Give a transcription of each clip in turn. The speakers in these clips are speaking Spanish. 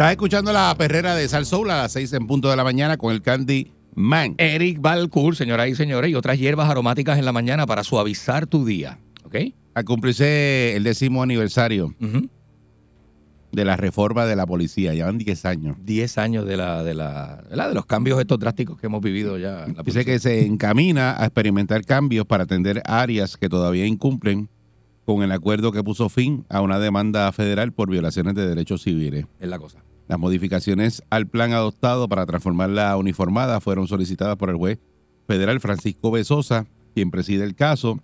Estás escuchando la perrera de Sal Soul a las 6 en punto de la mañana con el Candy Man. Eric Balcour, señoras y señores, y otras hierbas aromáticas en la mañana para suavizar tu día. ¿Ok? A cumplirse el décimo aniversario de la reforma de la policía. Llevan 10 años. 10 años de la, de la, de los cambios estos drásticos que hemos vivido ya. en la Dice que se encamina a experimentar cambios para atender áreas que todavía incumplen con el acuerdo que puso fin a una demanda federal por violaciones de derechos civiles. es la cosa. Las modificaciones al plan adoptado para transformar la uniformada fueron solicitadas por el juez federal Francisco Besosa, quien preside el caso,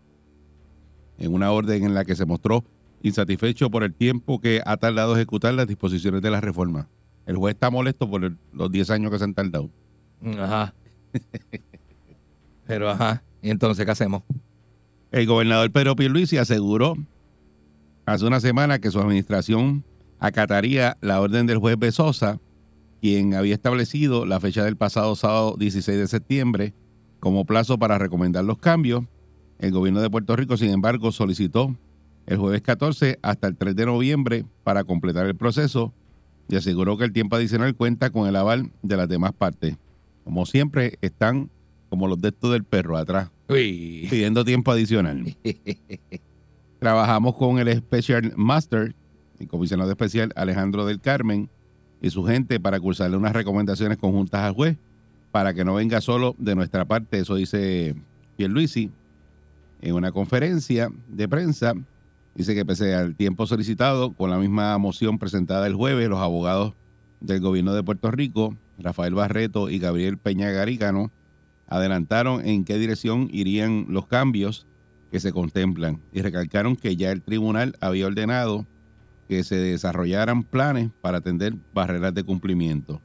en una orden en la que se mostró insatisfecho por el tiempo que ha tardado ejecutar las disposiciones de la reforma. El juez está molesto por el- los 10 años que se han tardado. Ajá. Pero ajá. ¿Y entonces qué hacemos? El gobernador Pedro Pierluisi aseguró hace una semana que su administración acataría la orden del juez Besosa, quien había establecido la fecha del pasado sábado 16 de septiembre como plazo para recomendar los cambios. El gobierno de Puerto Rico, sin embargo, solicitó el jueves 14 hasta el 3 de noviembre para completar el proceso y aseguró que el tiempo adicional cuenta con el aval de las demás partes. Como siempre, están como los dedos del perro atrás, Uy. pidiendo tiempo adicional. Trabajamos con el Special Master, el comisionado especial Alejandro del Carmen y su gente para cursarle unas recomendaciones conjuntas al juez para que no venga solo de nuestra parte, eso dice Pierluisi en una conferencia de prensa. Dice que pese al tiempo solicitado, con la misma moción presentada el jueves, los abogados del gobierno de Puerto Rico, Rafael Barreto y Gabriel Peña Garícano, adelantaron en qué dirección irían los cambios que se contemplan y recalcaron que ya el tribunal había ordenado que se desarrollaran planes para atender barreras de cumplimiento.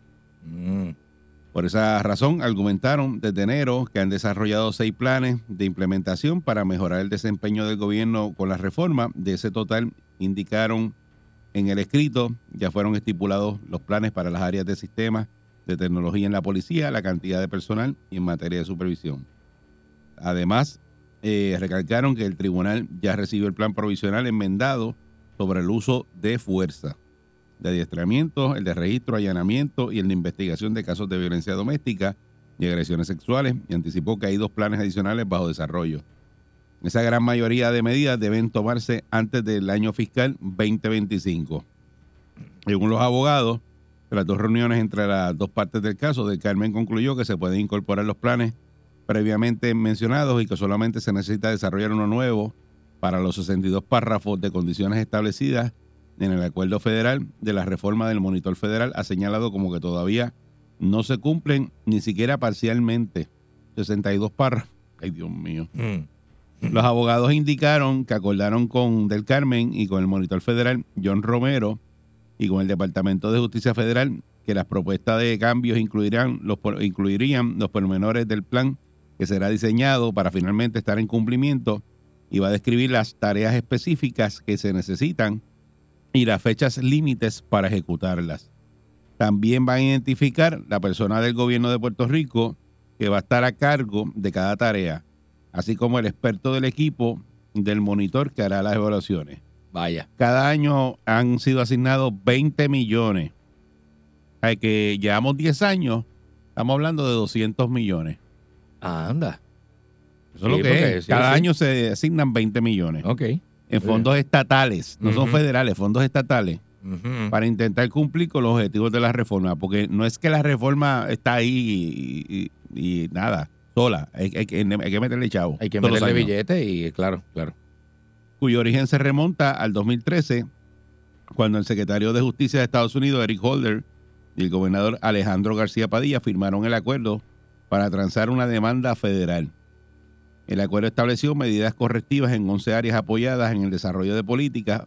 Mm. Por esa razón, argumentaron desde enero que han desarrollado seis planes de implementación para mejorar el desempeño del gobierno con la reforma. De ese total, indicaron en el escrito, ya fueron estipulados los planes para las áreas de sistemas de tecnología en la policía, la cantidad de personal y en materia de supervisión. Además, eh, recalcaron que el tribunal ya recibió el plan provisional enmendado sobre el uso de fuerza de adiestramiento, el de registro, allanamiento y el de investigación de casos de violencia doméstica y agresiones sexuales y anticipó que hay dos planes adicionales bajo desarrollo. Esa gran mayoría de medidas deben tomarse antes del año fiscal 2025. Según los abogados, de las dos reuniones entre las dos partes del caso, del Carmen concluyó que se pueden incorporar los planes previamente mencionados y que solamente se necesita desarrollar uno nuevo para los 62 párrafos de condiciones establecidas en el acuerdo federal de la reforma del monitor federal ha señalado como que todavía no se cumplen ni siquiera parcialmente 62 párrafos. Ay, Dios mío. Mm. Los abogados indicaron que acordaron con Del Carmen y con el monitor federal John Romero y con el Departamento de Justicia Federal que las propuestas de cambios incluirán los, incluirían los pormenores del plan que será diseñado para finalmente estar en cumplimiento y va a describir las tareas específicas que se necesitan y las fechas límites para ejecutarlas. También van a identificar la persona del gobierno de Puerto Rico que va a estar a cargo de cada tarea, así como el experto del equipo del monitor que hará las evaluaciones. Vaya. Cada año han sido asignados 20 millones. Hay que llevamos 10 años, estamos hablando de 200 millones. Anda. Eso es lo Sí, que es. Cada sí. año se asignan 20 millones. Ok. En fondos estatales, no son federales, fondos estatales. Para intentar cumplir con los objetivos de la reforma, porque no es que la reforma está ahí y, y- y nada, sola, hay, hay que, hay que meterle chavo. Hay que meterle billete y claro, claro. cuyo origen se remonta al 2013, cuando el secretario de Justicia de Estados Unidos, Eric Holder, y el gobernador Alejandro García Padilla firmaron el acuerdo para transar una demanda federal. El acuerdo estableció medidas correctivas en 11 áreas apoyadas en el desarrollo de políticas,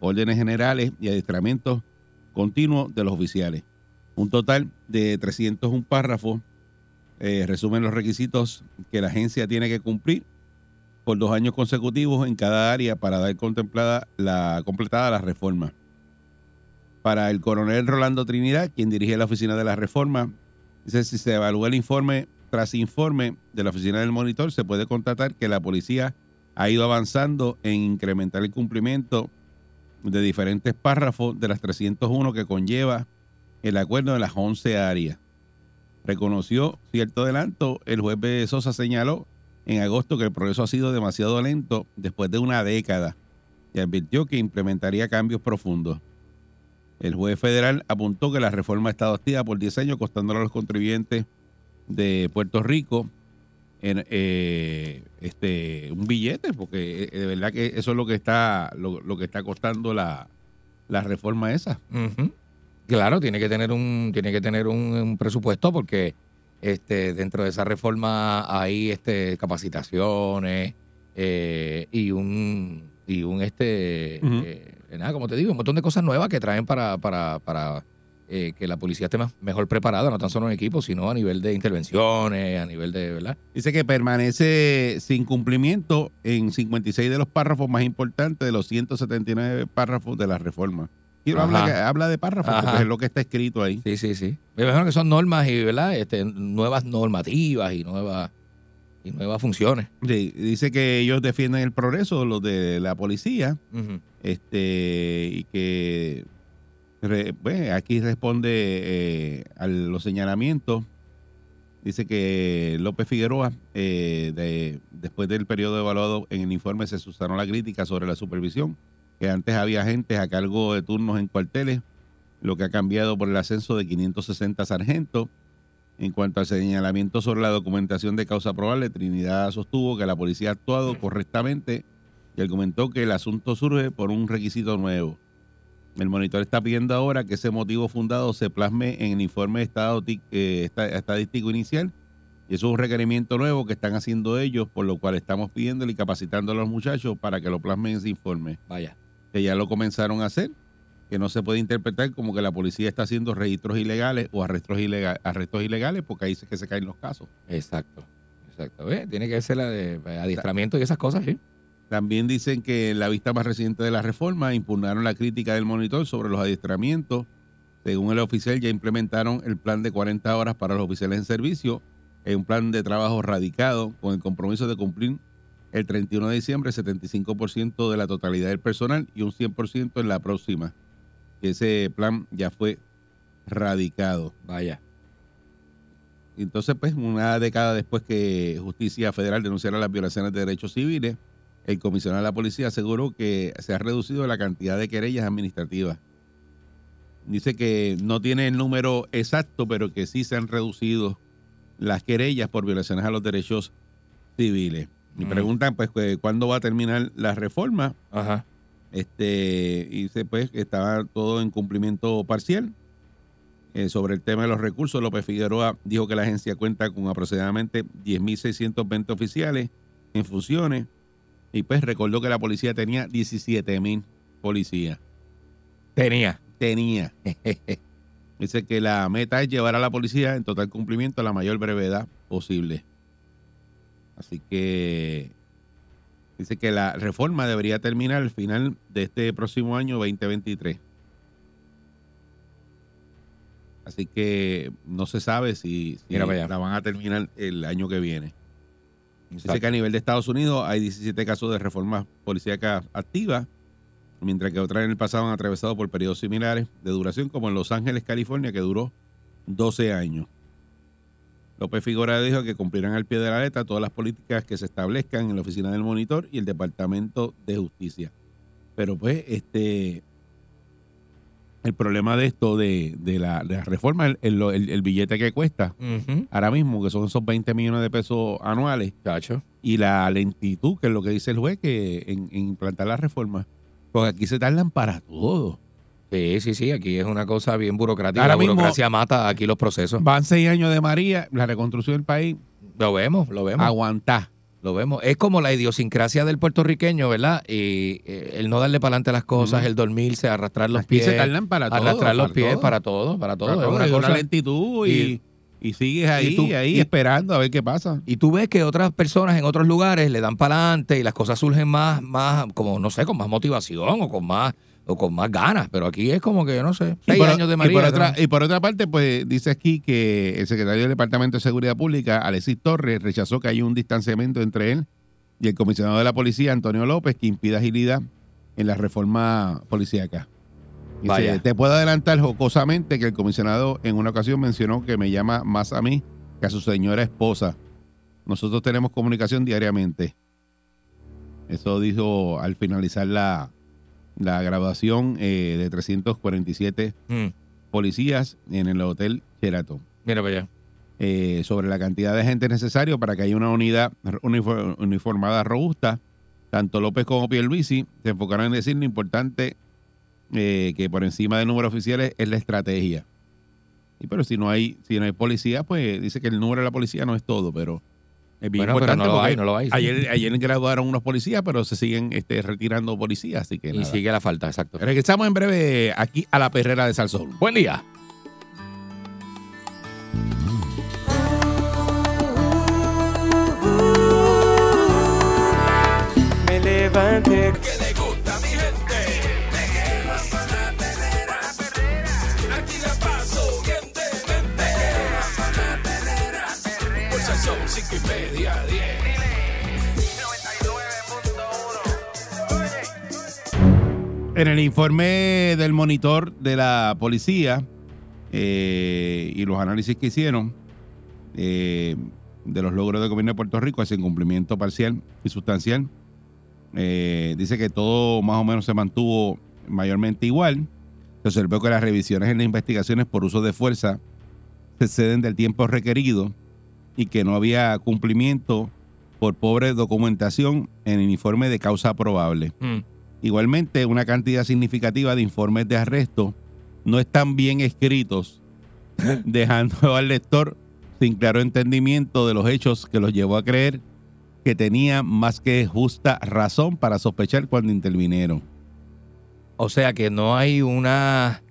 órdenes generales y adiestramientos continuos de los oficiales. Un total de 301 párrafos eh, resumen los requisitos que la agencia tiene que cumplir por dos años consecutivos en cada área para dar contemplada la completada la reforma. Para el coronel Rolando Trinidad, quien dirige la oficina de la reforma, dice si se evalúa el informe tras informe de la oficina del monitor, se puede constatar que la policía ha ido avanzando en incrementar el cumplimiento de diferentes párrafos de las 301 que conlleva el acuerdo en las 11 áreas. Reconoció cierto adelanto, el juez B. Sosa señaló en agosto que el progreso ha sido demasiado lento después de una década y advirtió que implementaría cambios profundos. El juez federal apuntó que la reforma ha estado activa por 10 años, costándole a los contribuyentes de Puerto Rico en, eh, este, un billete, porque eh, de verdad que eso es lo que está, lo, lo que está costando la, la reforma esa. Ujú. Claro, tiene que tener un, tiene que tener un, un presupuesto porque este, dentro de esa reforma hay este, capacitaciones eh, y un y un este eh, nada, como te digo, un montón de cosas nuevas que traen para, para, para eh, que la policía esté más, mejor preparada, no tan solo en equipo, sino a nivel de intervenciones, a nivel de, ¿verdad? Dice que permanece sin cumplimiento en 56 de los párrafos más importantes de los 179 párrafos de la reforma. Quiero habla, habla de párrafos Ajá. porque es lo que está escrito ahí. Sí, sí, sí. Me imagino que son normas y, ¿verdad? Este, nuevas normativas y nuevas y nuevas funciones. Sí, dice que ellos defienden el progreso, los de la policía, este y que bueno, aquí responde eh, a los señalamientos. Dice que López Figueroa, eh, de- después del periodo evaluado en el informe, se sustaron la crítica sobre la supervisión, que antes había agentes a cargo de turnos en cuarteles, lo que ha cambiado por el ascenso de 560 sargentos. En cuanto al señalamiento sobre la documentación de causa probable, Trinidad sostuvo que la policía ha actuado correctamente y argumentó que el asunto surge por un requisito nuevo. El monitor está pidiendo ahora que ese motivo fundado se plasme en el informe estado- eh, esta- estadístico inicial y eso es un requerimiento nuevo que están haciendo ellos, por lo cual estamos pidiéndole y capacitando a los muchachos para que lo plasmen en ese informe, Vaya. que ya lo comenzaron a hacer, que no se puede interpretar como que la policía está haciendo registros ilegales o arrestos, ilega- arrestos ilegales, porque ahí es que se caen los casos. Exacto. Exacto. Tiene que ser la de adiestramiento y esas cosas, sí. También dicen que en la vista más reciente de la reforma impugnaron la crítica del monitor sobre los adiestramientos. Según el oficial, ya implementaron el plan de 40 horas para los oficiales en servicio, es un plan de trabajo radicado con el compromiso de cumplir el 31 de diciembre 75% de la totalidad del personal y un 100% en la próxima. Ese plan ya fue radicado. Vaya. Entonces, pues, una década después que Justicia Federal denunciara las violaciones de derechos civiles, el comisionado de la policía aseguró que se ha reducido la cantidad de querellas administrativas. Dice que no tiene el número exacto, pero que sí se han reducido las querellas por violaciones a los derechos civiles. Mm. preguntan, pues, cuándo va a terminar la reforma. Ajá. Este, y dice pues que estaba todo en cumplimiento parcial. Eh, sobre el tema de los recursos, López Figueroa dijo que la agencia cuenta con aproximadamente 10.620 oficiales en funciones y pues recordó que la policía tenía 17.000 policías. Tenía. Tenía. Dice que la meta es llevar a la policía en total cumplimiento a la mayor brevedad posible. Así que dice que la reforma debería terminar al final de este próximo año 2023. Así que no se sabe si, si la van a terminar el año que viene. Dice Exacto. que a nivel de Estados Unidos hay 17 casos de reformas policíacas activas, mientras que otras en el pasado han atravesado por periodos similares de duración, como en Los Ángeles, California, que duró 12 años. López Figueroa dijo que cumplirán al pie de la letra todas las políticas que se establezcan en la oficina del monitor y el Departamento de Justicia. Pero pues, este, el problema de esto, de, de la, de la reforma, el, el- el- el billete que cuesta ahora mismo, que son esos 20 millones de pesos anuales, y la lentitud, que es lo que dice el juez, que en, en implantar la reforma. Porque aquí se tardan para todo. Sí, sí, sí, aquí es una cosa bien burocrática. Ahora la mismo- burocracia mata aquí los procesos. Van seis años de María, la reconstrucción del país, Lo vemos, lo vemos. aguantá. Lo vemos. Es como la idiosincrasia del puertorriqueño, ¿verdad? Y eh, el no darle para adelante las cosas, Ujú. el dormirse, arrastrar los Aquí pies. se tardan para todo. arrastrar los para pies todo. para todo, para todo. Para es una lentitud y, y sigues ahí, tú- ahí y- esperando a ver qué pasa. Y tú ves que otras personas en otros lugares le dan para adelante y las cosas surgen más, más, como no sé, con más motivación o con más, o con más ganas. Pero aquí es como que, no sé, seis por, años de y María. por otra, ¿no? y por otra parte, pues dice aquí que el secretario del Departamento de Seguridad Pública, Alexis Torres, rechazó que hay un distanciamiento entre él y el comisionado de la policía, Antonio López, que impida agilidad en la reforma policíaca. Dice, Vaya. te puedo adelantar jocosamente que el comisionado en una ocasión mencionó que me llama más a mí que a su señora esposa. Nosotros tenemos comunicación diariamente. Eso dijo al finalizar la, la graduación eh, de 347 Mm, policías en el Hotel Sheraton. mira para allá. eh, sobre la cantidad de gente necesario para que haya una unidad unifor- uniformada robusta. Tanto López como Pierluisi se enfocaron en decir lo importante eh, que por encima del número de oficiales es la estrategia. Y pero si no hay si no hay policía, pues dice que el número de la policía no es todo, pero es bien Bueno, pero importante no lo hay, no lo hay. sí. ayer, ayer graduaron unos policías, pero se siguen este, retirando policías, así que y nada. sigue la falta, exacto. Regresamos en breve aquí a la perrera de Salsón. Buen día. Me levanté En el informe del monitor de la policía eh, y los análisis que hicieron eh, de los logros del gobierno de Puerto Rico hacia cumplimiento parcial y sustancial, eh, dice que todo más o menos se mantuvo mayormente igual. Se observó que las revisiones en las investigaciones por uso de fuerza se exceden del tiempo requerido y que no había cumplimiento por pobre documentación en el informe de causa probable. Mm, Igualmente, una cantidad significativa de informes de arresto no están bien escritos, dejando al lector sin claro entendimiento de los hechos que los llevó a creer que tenía más que justa razón para sospechar cuando intervinieron. O sea que no hay una.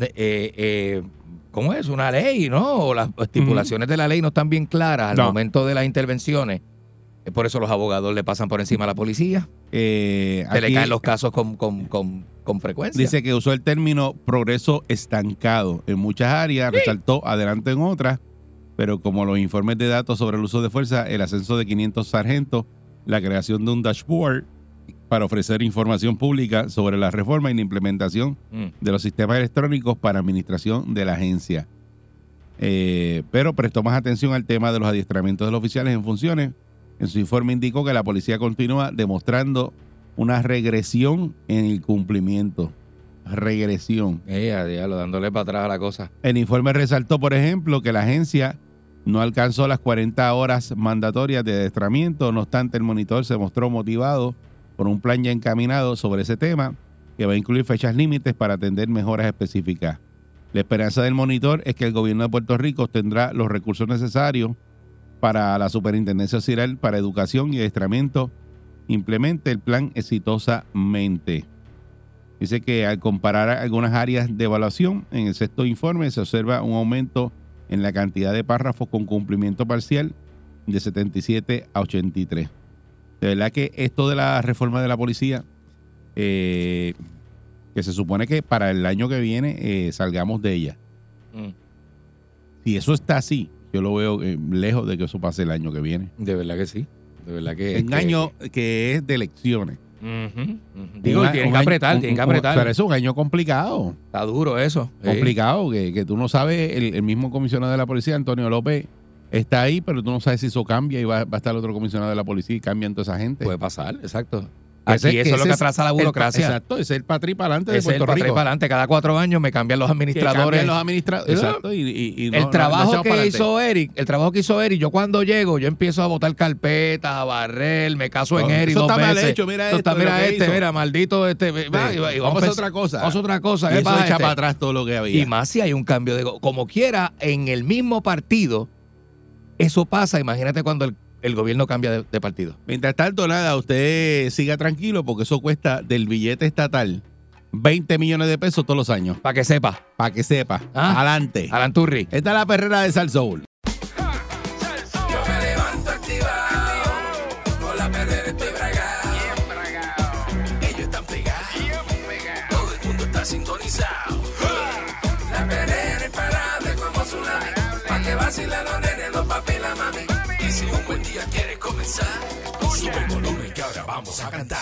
eh, eh, ¿Cómo es? Una ley, ¿no? O las estipulaciones de la ley no están bien claras al No. momento de las intervenciones. Eh, Por eso los abogados le pasan por encima a la policía. Eh, Se le caen los casos con, con, con, con frecuencia. dice que usó el término progreso estancado en muchas áreas, resaltó adelante en otras, pero como los informes de datos sobre el uso de fuerza, el ascenso de 500 sargentos, la creación de un dashboard para ofrecer información pública sobre la reforma y la implementación Mm. de los sistemas electrónicos para administración de la agencia. Eh, pero prestó más atención al tema de los adiestramientos de los oficiales en funciones. En su informe indicó que la policía continúa demostrando una regresión en el cumplimiento. Regresión. Eh, a diablo, dándole para atrás a la cosa. El informe resaltó, por ejemplo, que la agencia no alcanzó las 40 horas mandatorias de adiestramiento. No obstante, el monitor se mostró motivado por un plan ya encaminado sobre ese tema que va a incluir fechas límites para atender mejoras específicas. La esperanza del monitor es que el gobierno de Puerto Rico tendrá los recursos necesarios para la Superintendencia Auxiliar para Educación y Adiestramiento implemente el plan exitosamente. Dice que al comparar algunas áreas de evaluación, en el sexto informe se observa un aumento en la cantidad de párrafos con cumplimiento parcial de 77 a 83. De verdad que esto de la reforma de la policía, eh, que se supone que para el año que viene eh, salgamos de ella. Mm. Si eso está así, yo lo veo eh, lejos de que eso pase el año que viene. De verdad que sí. De verdad que. En que- año que es de elecciones. Ujú, ujú. Digo, Un tienen un que apretar, un- tienen que un- apretar. Pero eso es un año complicado. Está duro eso. Sí. complicado, que, que tú no sabes, el, el mismo comisionado de la policía, Antonio López, está ahí, pero tú no sabes si eso cambia y va, va a estar otro comisionado de la policía y cambian toda esa gente. Puede pasar, exacto. Aquí Ese- eso es lo que atrasa la el- burocracia. exacto, ese es el patri para adelante de es el patria Rico. para adelante. Cada cuatro años me cambian los administradores. cambian los administradores. Exacto. Y, y- y no- el trabajo no para que hizo Eric, el trabajo que hizo Eric, yo cuando llego, yo empiezo a botar carpetas, a barrer, me caso en Eric eso dos está mal hecho, mira esto, está- mira este, hizo. mira, maldito este. va, y- y vamos a otra cosa. Vamos a otra cosa. Y ¿qué eso pasa, echa este? para atrás todo lo que había. Y más si hay un cambio de... Como quiera, en el mismo partido, eso pasa. Imagínate cuando el, el gobierno cambia de, de partido. Mientras tanto, nada, usted siga tranquilo porque eso cuesta del billete estatal 20 millones de pesos todos los años. Para que sepa. Para que sepa. Ah. Adelante. Alan Turri. Esta es la perrera de Sal Soul. Yo me levanto activado, con la perrera estoy bragado. Ellos están pegados, todo el mundo está sintonizado. La perrera imparable como tsunami, pa' que vacilan sube el volumen que ahora vamos a cantar.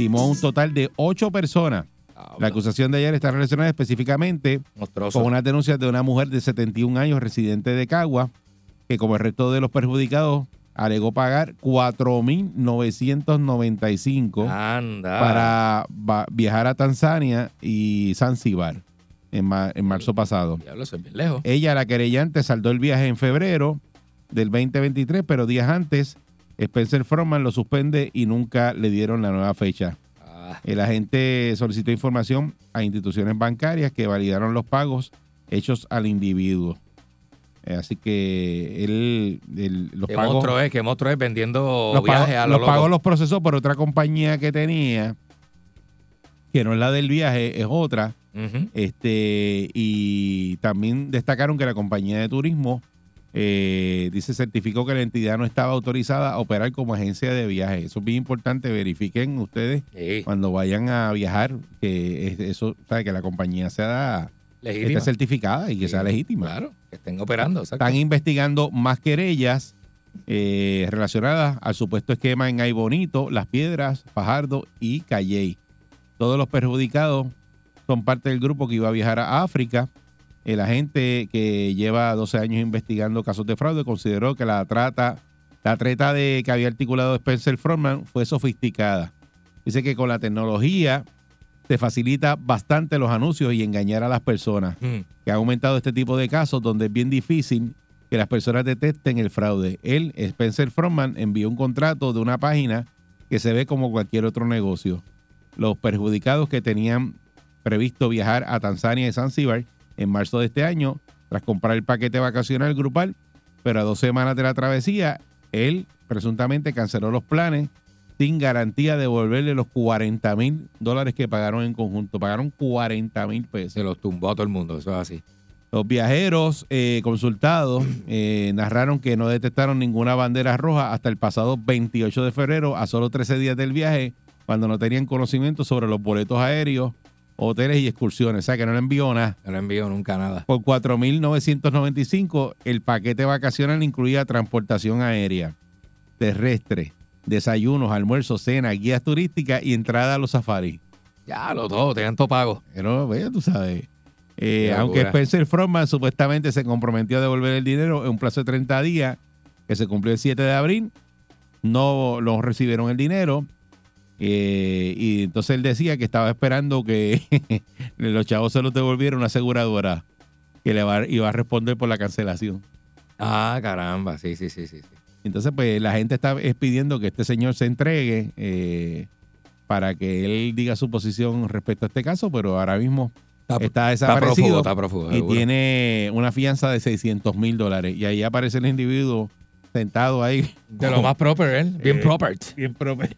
Timó un total de 8 personas. La acusación de ayer está relacionada específicamente Monstruoso. con unas denuncias de una mujer de 71 años residente de Cagua, que como el resto de los perjudicados alegó pagar 4.995 Anda. para viajar a Tanzania y Zanzibar en, ma- en marzo pasado. Diablo, es bien lejos. Ella, la querellante, saldó el viaje en febrero del 2023, pero días antes Spencer Froman lo suspende y nunca le dieron la nueva fecha. Ah, El agente solicitó información a instituciones bancarias que validaron los pagos hechos al individuo. Eh, así que él, él- los qué pagos, monstruo es, qué monstruo es vendiendo los pagos, viajes a lo los loco. pagos los procesó por otra compañía que tenía, que no es la del viaje, es otra. Este, y también destacaron que la compañía de turismo eh, dice certificó que la entidad no estaba autorizada a operar como agencia de viaje. Eso es bien importante. Verifiquen ustedes Sí, cuando vayan a viajar que es- eso, sabe que la compañía sea legítima. esté certificada y que Sí, sea legítima. Claro, que estén operando. exacto. Están investigando más querellas eh, relacionadas al supuesto esquema en Ay Bonito, Las Piedras, Fajardo y Calley. Todos los perjudicados son parte del grupo que iba a viajar a África. El agente que lleva 12 años investigando casos de fraude consideró que la trata, la treta de que había articulado Spencer Froman fue sofisticada. Dice que con la tecnología se facilita bastante los anuncios y engañar a las personas Mm. que ha aumentado este tipo de casos donde es bien difícil que las personas detecten el fraude. Él, Spencer Froman, envió un contrato de una página que se ve como cualquier otro negocio. Los perjudicados que tenían previsto viajar a Tanzania y Zanzíbar en marzo de este año, tras comprar el paquete vacacional grupal, pero a dos semanas de la travesía, él presuntamente canceló los planes sin garantía de devolverle los 40 mil dólares que pagaron en conjunto. Pagaron 40 mil pesos. Se los tumbó a todo el mundo, eso es así. Los viajeros eh, consultados eh, narraron que no detectaron ninguna bandera roja hasta el pasado 28 de febrero, a solo 13 días del viaje, cuando no tenían conocimiento sobre los boletos aéreos, hoteles y excursiones. O sea, que no le envió nada. No le envío nunca nada. Por 4.995, el paquete vacacional incluía transportación aérea, terrestre, desayunos, almuerzos, cena, guías turísticas y entrada a los safaris. Ya, los dos, tenían todo pago. Pero, bueno, tú sabes. Eh, aunque. Spencer Froman supuestamente se comprometió a devolver el dinero en un plazo de 30 días, que se cumplió el 7 de abril, no lo recibieron el dinero. Eh, y entonces él decía que estaba esperando que los chavos se los devolviera una aseguradora que le va- iba a responder por la cancelación. Ah, caramba, sí, sí, sí, sí. Entonces, pues la gente está es pidiendo que este señor se entregue eh, para que él diga su posición respecto a este caso, pero ahora mismo está Está desaparecido prófugo, está prófugo. y tiene una fianza de 600 mil dólares. Y ahí aparece el individuo sentado ahí. De lo más proper, él. Bien Eh, proper. Bien prope- Sí,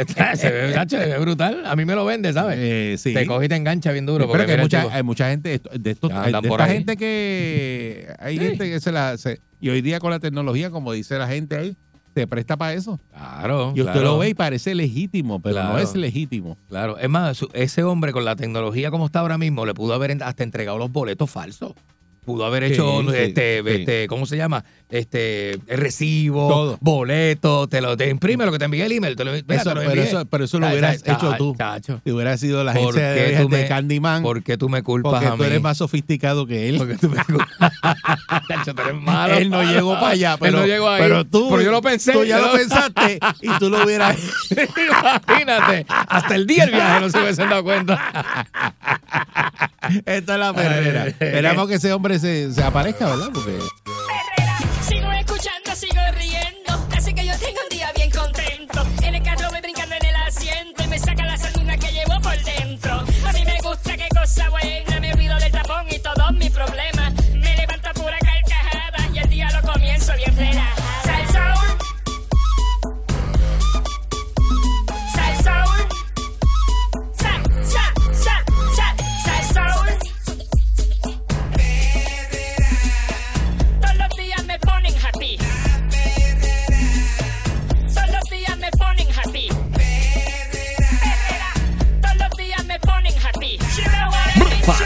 está- se ve, se ve brutal. A mí me lo vende, ¿sabes? Eh, sí. Te coge y te engancha bien duro. Pero que hay mucha, tipo. hay mucha gente de estos de esta ahí. gente que hay Sí. gente que se la se- y hoy día con la tecnología como dice la gente ahí se presta para eso. Claro. Y usted claro, lo ve y parece legítimo, pero no es legítimo. Claro. Es más, ese hombre con la tecnología como está ahora mismo le pudo haber hasta entregado los boletos falsos. Pudo haber Sí, hecho, sí, este, sí. este, ¿cómo se llama? Este, recibo, Todo. boleto, te lo te imprime lo que te envié el email. Te lo, mira, Eso- te lo pero, eso, pero eso lo hubieras ay, hecho ay, tú. chacho. Si hubiera sido la ¿Por agencia qué de, tú de me- Candyman, ¿Por qué tú me culpas porque a tú mí? eres más sofisticado que él. Porque tú me culpas. Tú eres malo. Él no llegó para allá, Él pero, no llegó ahí. pero tú, Pero yo lo pensé. Tú ya lo pensaste y tú lo hubieras Imagínate. Hasta el día del viaje no se hubiesen dado cuenta. Esta es la perrera. Esperamos que ese hombre se, se aparezca, ¿verdad? Porque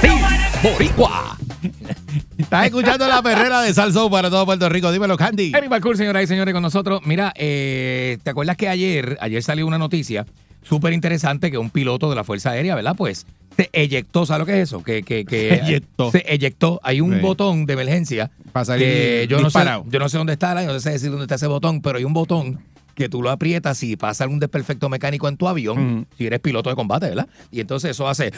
mean? Boricua. estás escuchando la perrera de Salso para todo Puerto Rico. Dímelo, Candy. Eric Balcour, señoras y señores, con nosotros. Mira, eh, ¿te acuerdas que ayer, ayer salió una noticia súper interesante que un piloto de la Fuerza Aérea, ¿verdad? Pues se eyectó, ¿sabes lo que es eso? Que, que, que Se eyectó. Se eyectó. Hay un Sí. botón de emergencia Para salir que yo no, sé, yo no sé dónde está, yo no sé decir dónde está ese botón, pero hay un botón que tú lo aprietas si pasa algún desperfecto mecánico en tu avión, si eres piloto de combate, ¿verdad? Y entonces eso hace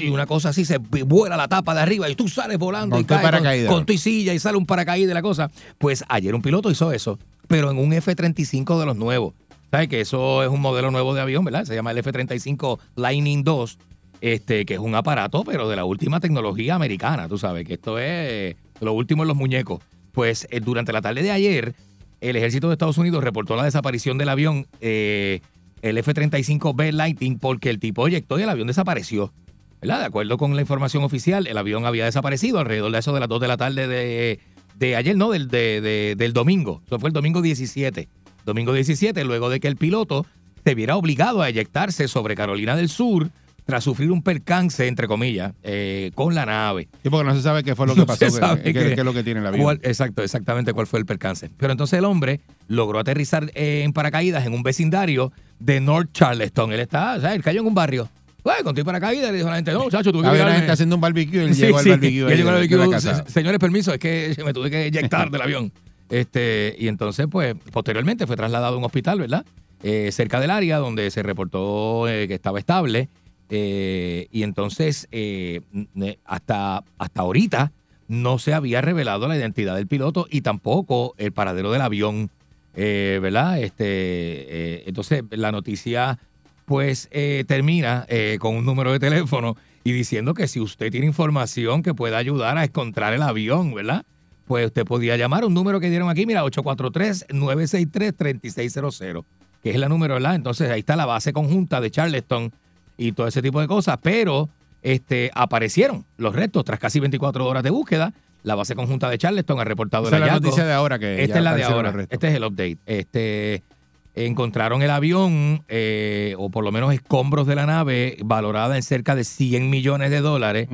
y una cosa así, se vuela la tapa de arriba y tú sales volando Con y caes paracaídas. con, con tu silla y sale un paracaídas de la cosa. Pues ayer un piloto hizo eso, pero en un F-35 de los nuevos. ¿Sabes? Que eso es un modelo nuevo de avión, ¿verdad? Se llama el F-35 Lightning 2, este, que es un aparato, pero de la última tecnología americana, tú sabes, que esto es lo último en los muñecos. Pues eh, durante la tarde de ayer, el ejército de Estados Unidos reportó la desaparición del avión, eh, el F-35B Lightning, porque el tipo eyectó y el avión desapareció. De acuerdo con la información oficial, el avión había desaparecido alrededor de eso de las 2 de la tarde de, de ayer, no, del, de- de- del domingo. Eso fue el domingo 17. Domingo 17, luego de que el piloto se viera obligado a eyectarse sobre Carolina del Sur tras sufrir un percance, entre comillas, eh, con la nave. Sí, porque no se sabe qué fue lo que No pasó, qué, qué- es lo que tiene avión. ¿Cuál- exacto, exactamente cuál fue el percance. Pero entonces el hombre logró aterrizar eh, en paracaídas en un vecindario de North Charleston. Él está, o sea, él cayó en un barrio. Bueno, con tu paracaídas le dijo a la gente, no, muchacho, tuve que Había virarme". gente haciendo un barbecue él Sí, llegó al sí. barbecue. Y él llegó al la barbecue, casa. "Se- Señores, permiso, es que me tuve que eyectar del avión. Este, y entonces, pues, posteriormente fue trasladado a un hospital, ¿verdad? Eh, cerca del área donde se reportó eh, que estaba estable. Eh, y entonces, eh, hasta, hasta ahorita, no se había revelado la identidad del piloto y tampoco el paradero del avión, eh, ¿verdad? Este, entonces, la noticia, pues, termina con un número de teléfono y diciendo que si usted tiene información que pueda ayudar a encontrar el avión, ¿verdad? Pues usted podía llamar un número que dieron aquí, mira, 843-963-3600, que es la número, ¿verdad? Entonces ahí está la base conjunta de Charleston y todo ese tipo de cosas, pero este, aparecieron los restos tras casi 24 horas de búsqueda. La base conjunta de Charleston ha reportado Esa el es la hallazgo. noticia de ahora que Esta es la de ahora. Este es el update. Este encontraron el avión, eh, o por lo menos escombros de la nave, valorada en cerca de 100 millones de dólares,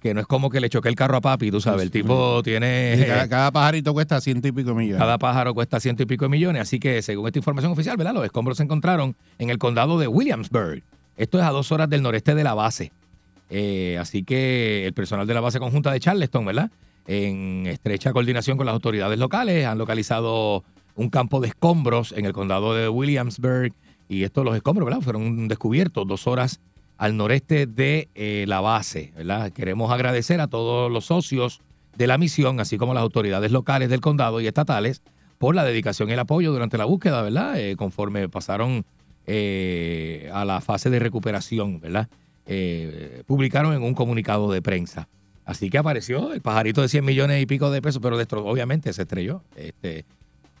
que no es como que le choque el carro a papi, tú sabes. El tipo tiene. Sí, cada, cada pajarito cuesta ciento y pico millones. Cada pájaro cuesta ciento y pico de millones, así que según esta información oficial, ¿verdad? Los escombros se encontraron en el condado de Williamsburg. Esto es a dos horas del noreste de la base. Eh, así que el personal de la base conjunta de Charleston, ¿verdad? En estrecha coordinación con las autoridades locales, han localizado un campo de escombros en el condado de Williamsburg. Y estos, los escombros, ¿verdad? Fueron descubiertos dos horas al noreste de eh, la base, ¿verdad? Queremos agradecer a todos los socios de la misión, así como las autoridades locales del condado y estatales, por la dedicación y el apoyo durante la búsqueda, ¿verdad? Eh, conforme pasaron eh, a la fase de recuperación, ¿verdad? Eh, publicaron en un comunicado de prensa. Así que apareció el pajarito de 100 millones y pico de pesos, pero destro- obviamente se estrelló. Este,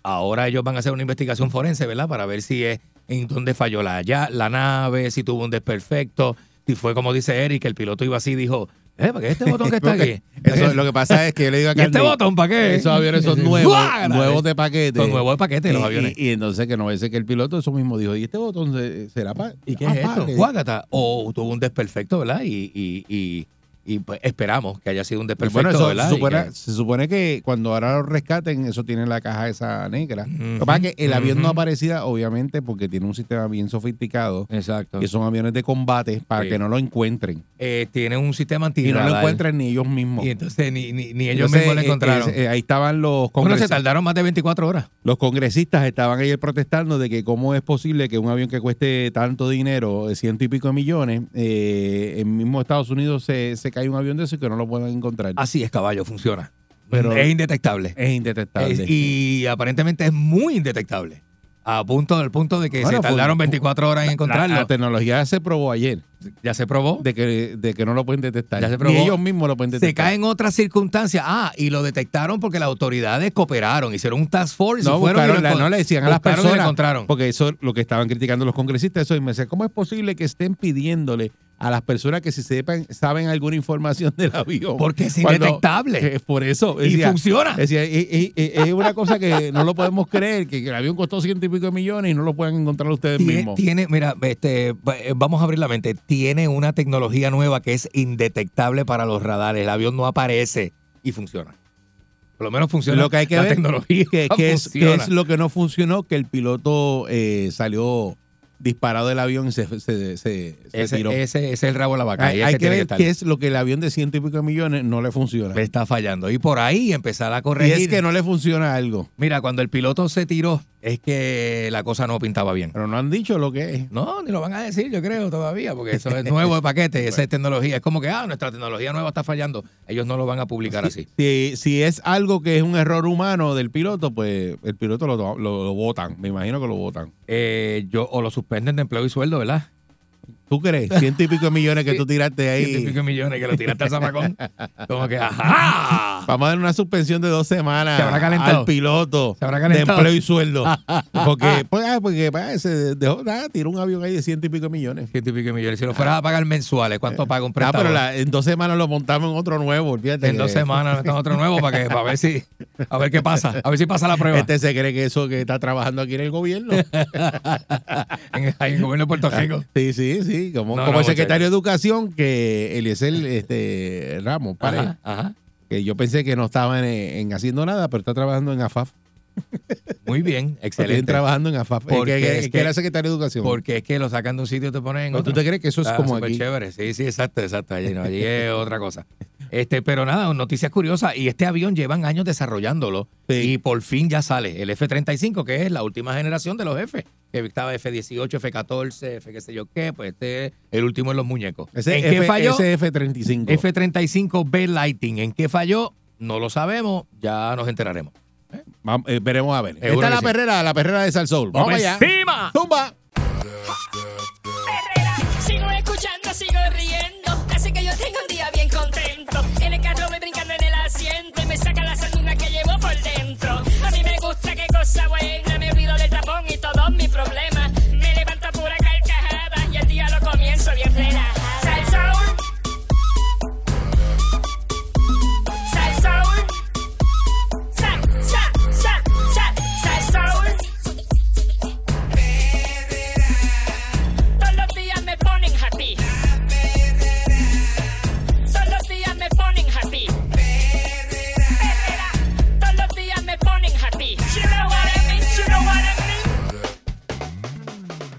ahora ellos van a hacer una investigación forense, ¿verdad? Para ver si es en dónde falló la, ya, la nave, si tuvo un desperfecto, si fue como dice Eric, que el piloto iba así, dijo, ¿Eh? ¿Para qué este botón que está aquí? Eso, lo que pasa es que yo le digo a ¿Y este botón para qué? esos aviones son nuevos, nuevos de paquete. Son nuevos de paquete los Y- aviones. Y, y entonces que no ese que el piloto eso mismo dijo, ¿y este botón se- será para ¿Y qué es esto? Guácata. O tuvo un desperfecto, ¿verdad? Y, y, y, y, pues, esperamos que haya sido un desperfecto, Bueno, eso ¿verdad? se supone, que- se supone que cuando ahora lo rescaten, eso tiene la caja esa negra. Lo que pasa es que el avión no ujú. aparecía, obviamente, porque tiene un sistema bien sofisticado, Exacto. que son aviones de combate, para Sí. que no lo encuentren. Eh, tiene un sistema Y no lo encuentren ni ellos mismos. Y entonces ni, ni, ni ellos Entonces, mismos lo eh, encontraron. eh, ahí estaban los bueno, se congresistas. tardaron más de 24 horas. Los congresistas estaban ayer protestando de que cómo es posible que un avión que cueste tanto dinero, de ciento y pico de millones, eh, en mismo Estados Unidos se, se cae un avión de eso y que no lo puedan encontrar. Así es, caballo, funciona. Pero- es indetectable. es indetectable. Es- y aparentemente es muy indetectable. A punto del punto de que Bueno, se fue- tardaron 24 horas en encontrarlo. la tecnología se probó ayer ya se probó. de que, de que no lo pueden detectar. Ya se probó. Ni ellos mismos lo pueden detectar. Se caen otras circunstancias. Ah, y lo detectaron porque las autoridades cooperaron, hicieron un task force No, y fueron y buscaron, lo la- encon- no le decían a las buscaron y lo personas. encontraron. Porque eso es lo que estaban criticando los congresistas. Eso y me decía, ¿cómo es posible que estén pidiéndole a las personas que si sepan, saben alguna información del avión? Porque es Cuando- indetectable. eh, por eso. y decía- funciona. Decía, "Y- y- y- es una cosa que no lo podemos creer, que el avión costó ciento y pico de millones y no lo pueden encontrar ustedes mismos. Tiene, mira, este, eh, vamos a abrir la mente. Tiene una tecnología nueva que es indetectable para los radares. El avión no aparece y funciona. Por lo menos funciona. Lo que hay que la ver tecnología que, que es, que funciona. es lo que no funcionó, que el piloto eh, salió disparado del avión y se, se, se- se ese, tiró. ese, ese es el rabo de la vaca. hay que ver qué es lo que el avión de ciento y pico millones no le funciona. Le está fallando. Y por ahí empezar a Y corregir. es que no le funciona algo. Mira, cuando el piloto se tiró, es que la cosa no pintaba bien. Pero no han dicho lo que es. No, ni lo van a decir, yo creo, todavía, porque eso es nuevo de paquete, esa es tecnología. Es como que, ah, nuestra tecnología nueva está fallando. Ellos no lo van a publicar así. Si, si es algo que es un error humano del piloto, pues el piloto lo, lo, lo votan. Me imagino que lo votan. Eh, yo, o lo suspenden de empleo y sueldo, ¿verdad? ¿Tú crees? Ciento y pico de millones que tú tiraste Ciento y ahí. pico millones que lo tiraste al zamacón. Como que, ajá. Vamos a dar una suspensión de dos semanas Se habrá calentado. al piloto Se habrá de empleo y sueldo. Porque, pues, porque se dejó, nada, tiró un avión ahí de ciento y pico millones. Ciento y pico millones. Si lo fueras a pagar mensuales, ¿cuánto paga un Ah, prestador? pero la- en dos semanas lo montamos en otro nuevo, olvídate. en dos semanas metemos otro nuevo para que para ver si a ver qué pasa, a ver si pasa la prueba Este se cree que eso que está trabajando aquí en el gobierno. en, el gobierno de Puerto Rico. Sí, sí, sí. Como, No, como no, el secretario de Educación, que Eliezer este, Ramos, Ajá, ajá. que yo pensé que no estaba en, en haciendo nada, pero está trabajando en AFAF. Muy bien, excelente. trabajando en AFAF. Porque que, es que que- era secretario de Educación. Porque es que lo sacan de un sitio y te ponen en ¿No, otro. ¿Tú te crees que eso es Está como aquí? chévere. Sí, sí, exacto, exacto. Allí, no, allí es otra cosa. Este, pero nada, noticias curiosas. Y este avión llevan años desarrollándolo Sí. y por fin ya sale el F-35, que es la última generación de los F. Que estaba F-18, F-14, F qué sé yo qué, pues este es el último en los muñecos. Ese, ¿En F, qué falló? ese F-35. F-35B Lighting. ¿En qué falló? No lo sabemos, ya nos enteraremos. Vamos, eh, veremos a ver. Seguro Esta es la sí. perrera, la perrera de Salsoul. Vamos, allá. encima! ¡Tumba! Perrera. Sigo escuchando, sigo riendo. Así que yo tengo un día bien contento. En el carro voy brincando en el asiento y me saca la que llevo por dentro. A mí me gusta qué cosa buena.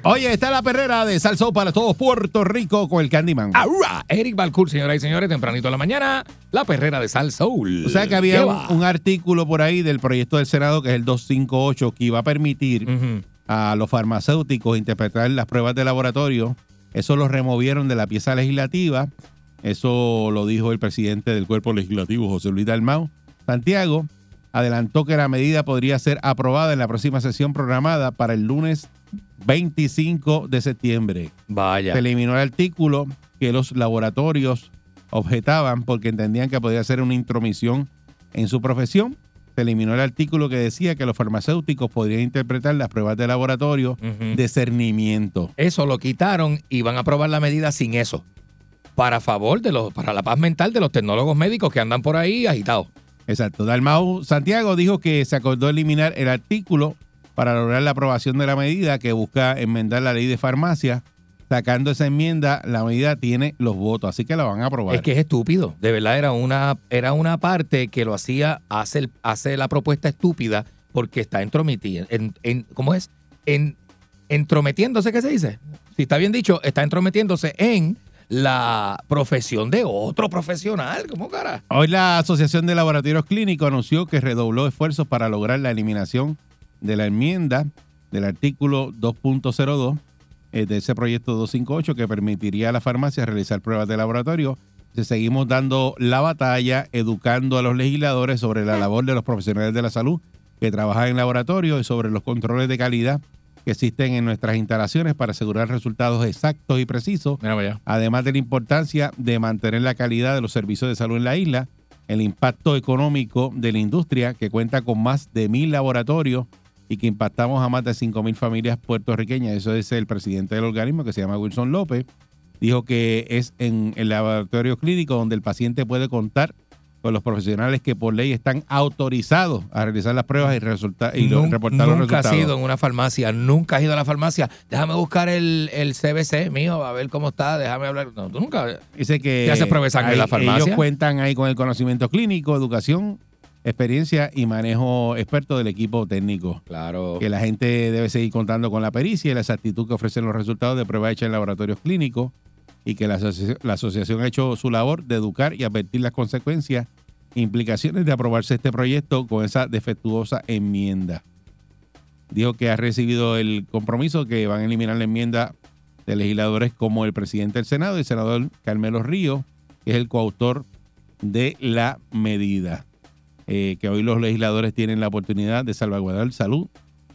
Oye, está la perrera de Salsoul para todos Puerto Rico con el Candyman. ¡Aura! Eric Balcour, señoras y señores, tempranito en la mañana, la perrera de Sal Soul. O sea que ¿Qué había un, artículo por ahí del proyecto del Senado que es el 258 que iba a permitir a los farmacéuticos interpretar las pruebas de laboratorio. Eso lo removieron de la pieza legislativa. Eso lo dijo el presidente del cuerpo legislativo, José Luis Dalmau. Santiago adelantó que la medida podría ser aprobada en la próxima sesión programada para el lunes 25 de septiembre. Vaya. Se eliminó el artículo que los laboratorios objetaban porque entendían que podía ser una intromisión en su profesión. Se eliminó el artículo que decía que los farmacéuticos podrían interpretar las pruebas de laboratorio Ujú. de cernimiento. Eso lo quitaron y van a aprobar la medida sin eso. para favor de los, para la paz mental de los tecnólogos médicos que andan por ahí agitados. Exacto. Dalmau Santiago dijo que se acordó eliminar el artículo para lograr la aprobación de la medida que busca enmendar la ley de farmacia. Sacando esa enmienda, la medida tiene los votos, así que la van a aprobar. Es que es estúpido. De verdad, era una, era una parte que lo hacía, hace, el- hace la propuesta estúpida porque está entrometida. En, en- ¿Cómo es? En, entrometiéndose, ¿qué se dice? Si está bien dicho, está entrometiéndose en la profesión de otro profesional. ¿Cómo cara? Hoy la Asociación de Laboratorios Clínicos anunció que redobló esfuerzos para lograr la eliminación de la enmienda del artículo 2.02 eh, de ese proyecto 258 que permitiría a la farmacia realizar pruebas de laboratorio. Se seguimos dando la batalla, educando a los legisladores sobre la labor de los profesionales de la salud que trabajan en laboratorio y sobre los controles de calidad que existen en nuestras instalaciones para asegurar resultados exactos y precisos. Además de la importancia de mantener la calidad de los servicios de salud en la isla, el impacto económico de la industria que cuenta con más de mil laboratorios y que impactamos a más de cinco mil familias puertorriqueñas. Eso es el presidente del organismo que se llama Wilson López. Dijo que es en el laboratorio clínico donde el paciente puede contar con los profesionales que por ley están autorizados a realizar las pruebas y, resulta- y Nun- reportar los nunca has resultados. ido en una farmacia, nunca has ido a la farmacia. Déjame buscar el, el CBC mío, a ver cómo está, déjame hablar. No, tú nunca. Dice que ¿Qué hace prueba de sangre en la farmacia? Ellos cuentan ahí con el conocimiento clínico, educación, experiencia y manejo experto del equipo técnico. Claro. Que la gente debe seguir contando con la pericia y la exactitud que ofrecen los resultados de pruebas hechas en laboratorios clínicos y que la, asoci- la asociación ha hecho su labor de educar y advertir las consecuencias e implicaciones de aprobarse este proyecto con esa defectuosa enmienda. Dijo que ha recibido el compromiso que van a eliminar la enmienda de legisladores como el presidente del Senado y el senador Carmelo Río, que es el coautor de la medida. Eh, que hoy los legisladores tienen la oportunidad de salvaguardar salud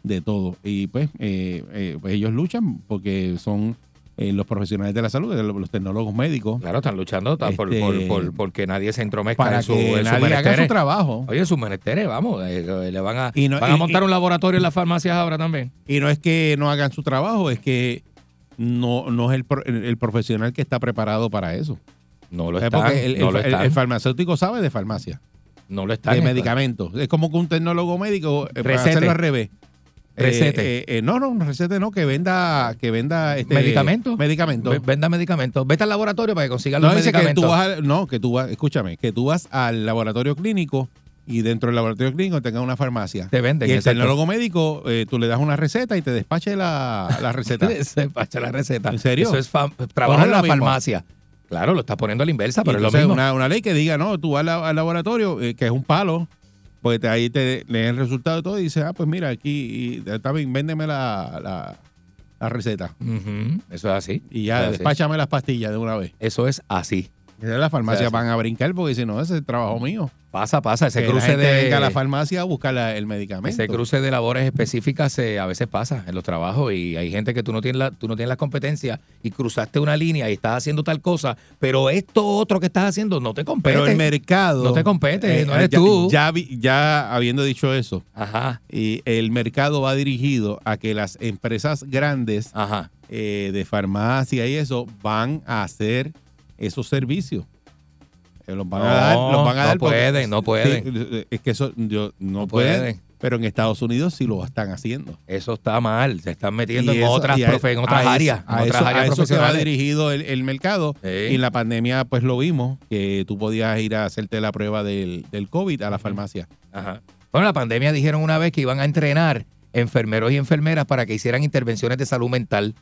de todo. Y pues, eh, eh, pues ellos luchan porque son eh, los profesionales de la salud, los, tecnólogos médicos, Claro, están luchando por, Este, por, por- porque nadie se entromezca para en su, que en su nadie haga menesteres. su trabajo. Oye, sus menesteres, vamos, eh, le van a, Y no- van a montar y- un laboratorio en las farmacias ahora también. Y no es que no hagan su trabajo, es que no, no es el, el- el profesional que está preparado para eso. No lo Es están, porque el, no el- lo el- están, el farmacéutico sabe de farmacia, no lo están. de medicamentos. Es como que un tecnólogo médico, eh, para hacerlo al revés. Eh, Recete. eh, eh, no, no, recete no, que venda, que venda este, ¿Medicamentos? Medicamentos. Ve- Venda medicamentos. Vete al laboratorio para que consigas No, los dice que medicamentos. tú vas al- no, que tú vas, escúchame, que tú vas al laboratorio clínico y dentro del laboratorio clínico tenga una farmacia. Te venden, Y el exacto. tecnólogo médico, eh, tú le das una receta y te despache la, la receta. Se pacha la receta. ¿En serio? Eso es Pues trabajo en la mismo. farmacia. Claro, lo estás poniendo a la inversa, pero es lo mismo. Una, una ley que diga, no, tú vas al, la- al laboratorio, eh, que es un palo, pues te- ahí te leen el resultado y todo y dices, ah, pues mira, aquí, y, está bien, véndeme la, la, la receta. Eso es así. Y ya, es así. despáchame las pastillas de una vez. Eso es así. De la farmacia O sea, sí. van a brincar porque dicen, no, ese es el trabajo mío. Pasa, pasa. Ese que la cruce gente de. venga a la farmacia a buscar la- el medicamento. Ese cruce de labores específicas se- a veces pasa en los trabajos y hay gente que tú no tienes la, tú no tienes las competencias y cruzaste una línea y estás haciendo tal cosa, pero esto otro que estás haciendo no te compete. Pero el mercado... No te compete, no eres ya, tú. Ya, habiendo dicho eso, Ajá, y el mercado va dirigido a que las empresas grandes ajá. eh, de farmacia y eso van a hacer esos servicios. Eh, Los van a No, dar, los van a no dar porque- pueden, no pueden. Es que eso yo, no, No pueden, pueden. pero en Estados Unidos sí lo están haciendo. Eso está mal. Se están metiendo en eso- otras, a- profe- en otras a áreas. en a otras eso, áreas a eso que va dirigido el, el mercado. Sí. Y en la pandemia, pues lo vimos, que tú podías ir a hacerte la prueba del, del COVID a la farmacia. Ajá. Bueno, la pandemia dijeron una vez que iban a entrenar enfermeros y enfermeras para que hicieran intervenciones de salud mental.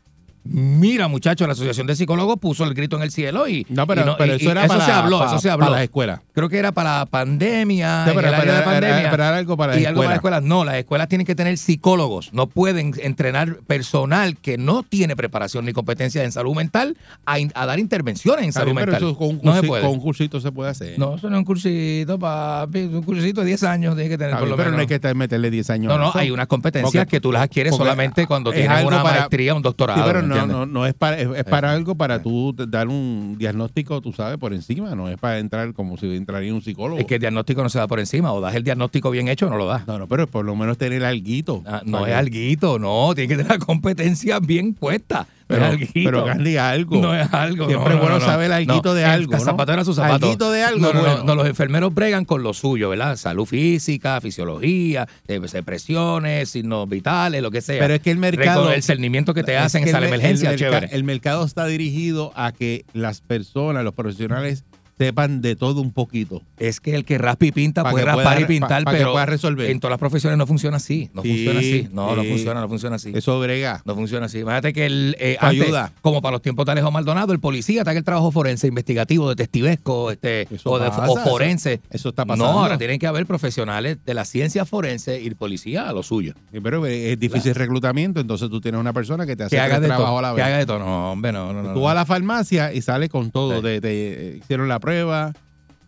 Mira, muchachos, la Asociación de Psicólogos puso el grito en el cielo y, No, pero, y no- pero y- eso era para, se habló, para- eso se para habló. las escuelas. Creo que era para la pandemia, en pero el área era- de era- pandemia. era algo para las y algo para las escuelas. No, las escuelas tienen que tener psicólogos. No pueden entrenar personal que no tiene preparación ni competencia en salud mental a, in- a dar intervenciones en salud bien, pero mental. eso con un, no se puede. con un cursito se puede hacer. No, eso no es un cursito, papi. Un cursito de 10 años tiene que tener por lo pero menos. no hay que meterle 10 años. No, no, hay unas competencias Porque- que tú las adquieres solamente cuando es tienes una para- maestría, un doctorado. Sí, pero ¿me no, no, no es para, es, es para algo para tú dar un diagnóstico, tú sabes, por encima, no es para entrar como si entraría un psicólogo. Es que el diagnóstico no se da por encima. O das el diagnóstico bien hecho o no lo das. No, no, pero por lo menos tener alguito. Ah, no es alguito, no. Tiene que tener la competencia bien puesta. Pero, es pero Candy, algo. No es algo. Siempre no, es bueno no, no. saber No, de el algo, zapato era su zapato. Alguito de algo, No, bueno. los enfermeros bregan con lo suyo, ¿verdad? Salud física, fisiología, eh, depresiones, signos vitales, lo que sea. Pero es que el mercado- El cernimiento que te Es hacen que en el esa me- emergencia, el chévere. El mercado está dirigido a que las personas, los profesionales, sepan de todo un poquito. Es que el que raspa y pinta Pa' puede que raspar pueda- y pintar, pa- pa' que pero pueda resolver. en todas las profesiones no funciona así. No Sí, funciona así. No, no funciona, no funciona así. Eso brega. No funciona así. Imagínate que el, eh, antes, ayuda. como para los tiempos de Alejo Maldonado, el policía está en el trabajo forense, investigativo, detectivesco, este, o, de, pasa, o forense. eso está pasando. No, ahora tienen que haber profesionales de la ciencia forense y el policía a lo suyo. Sí, Pero es difícil el reclutamiento, entonces tú tienes una persona que te hace Que haga de trabajos todo. a la Que vez. haga de todo. No, hombre, no, no, no. Tú vas a la farmacia y sales con todo. Te, eh, hicieron la prueba,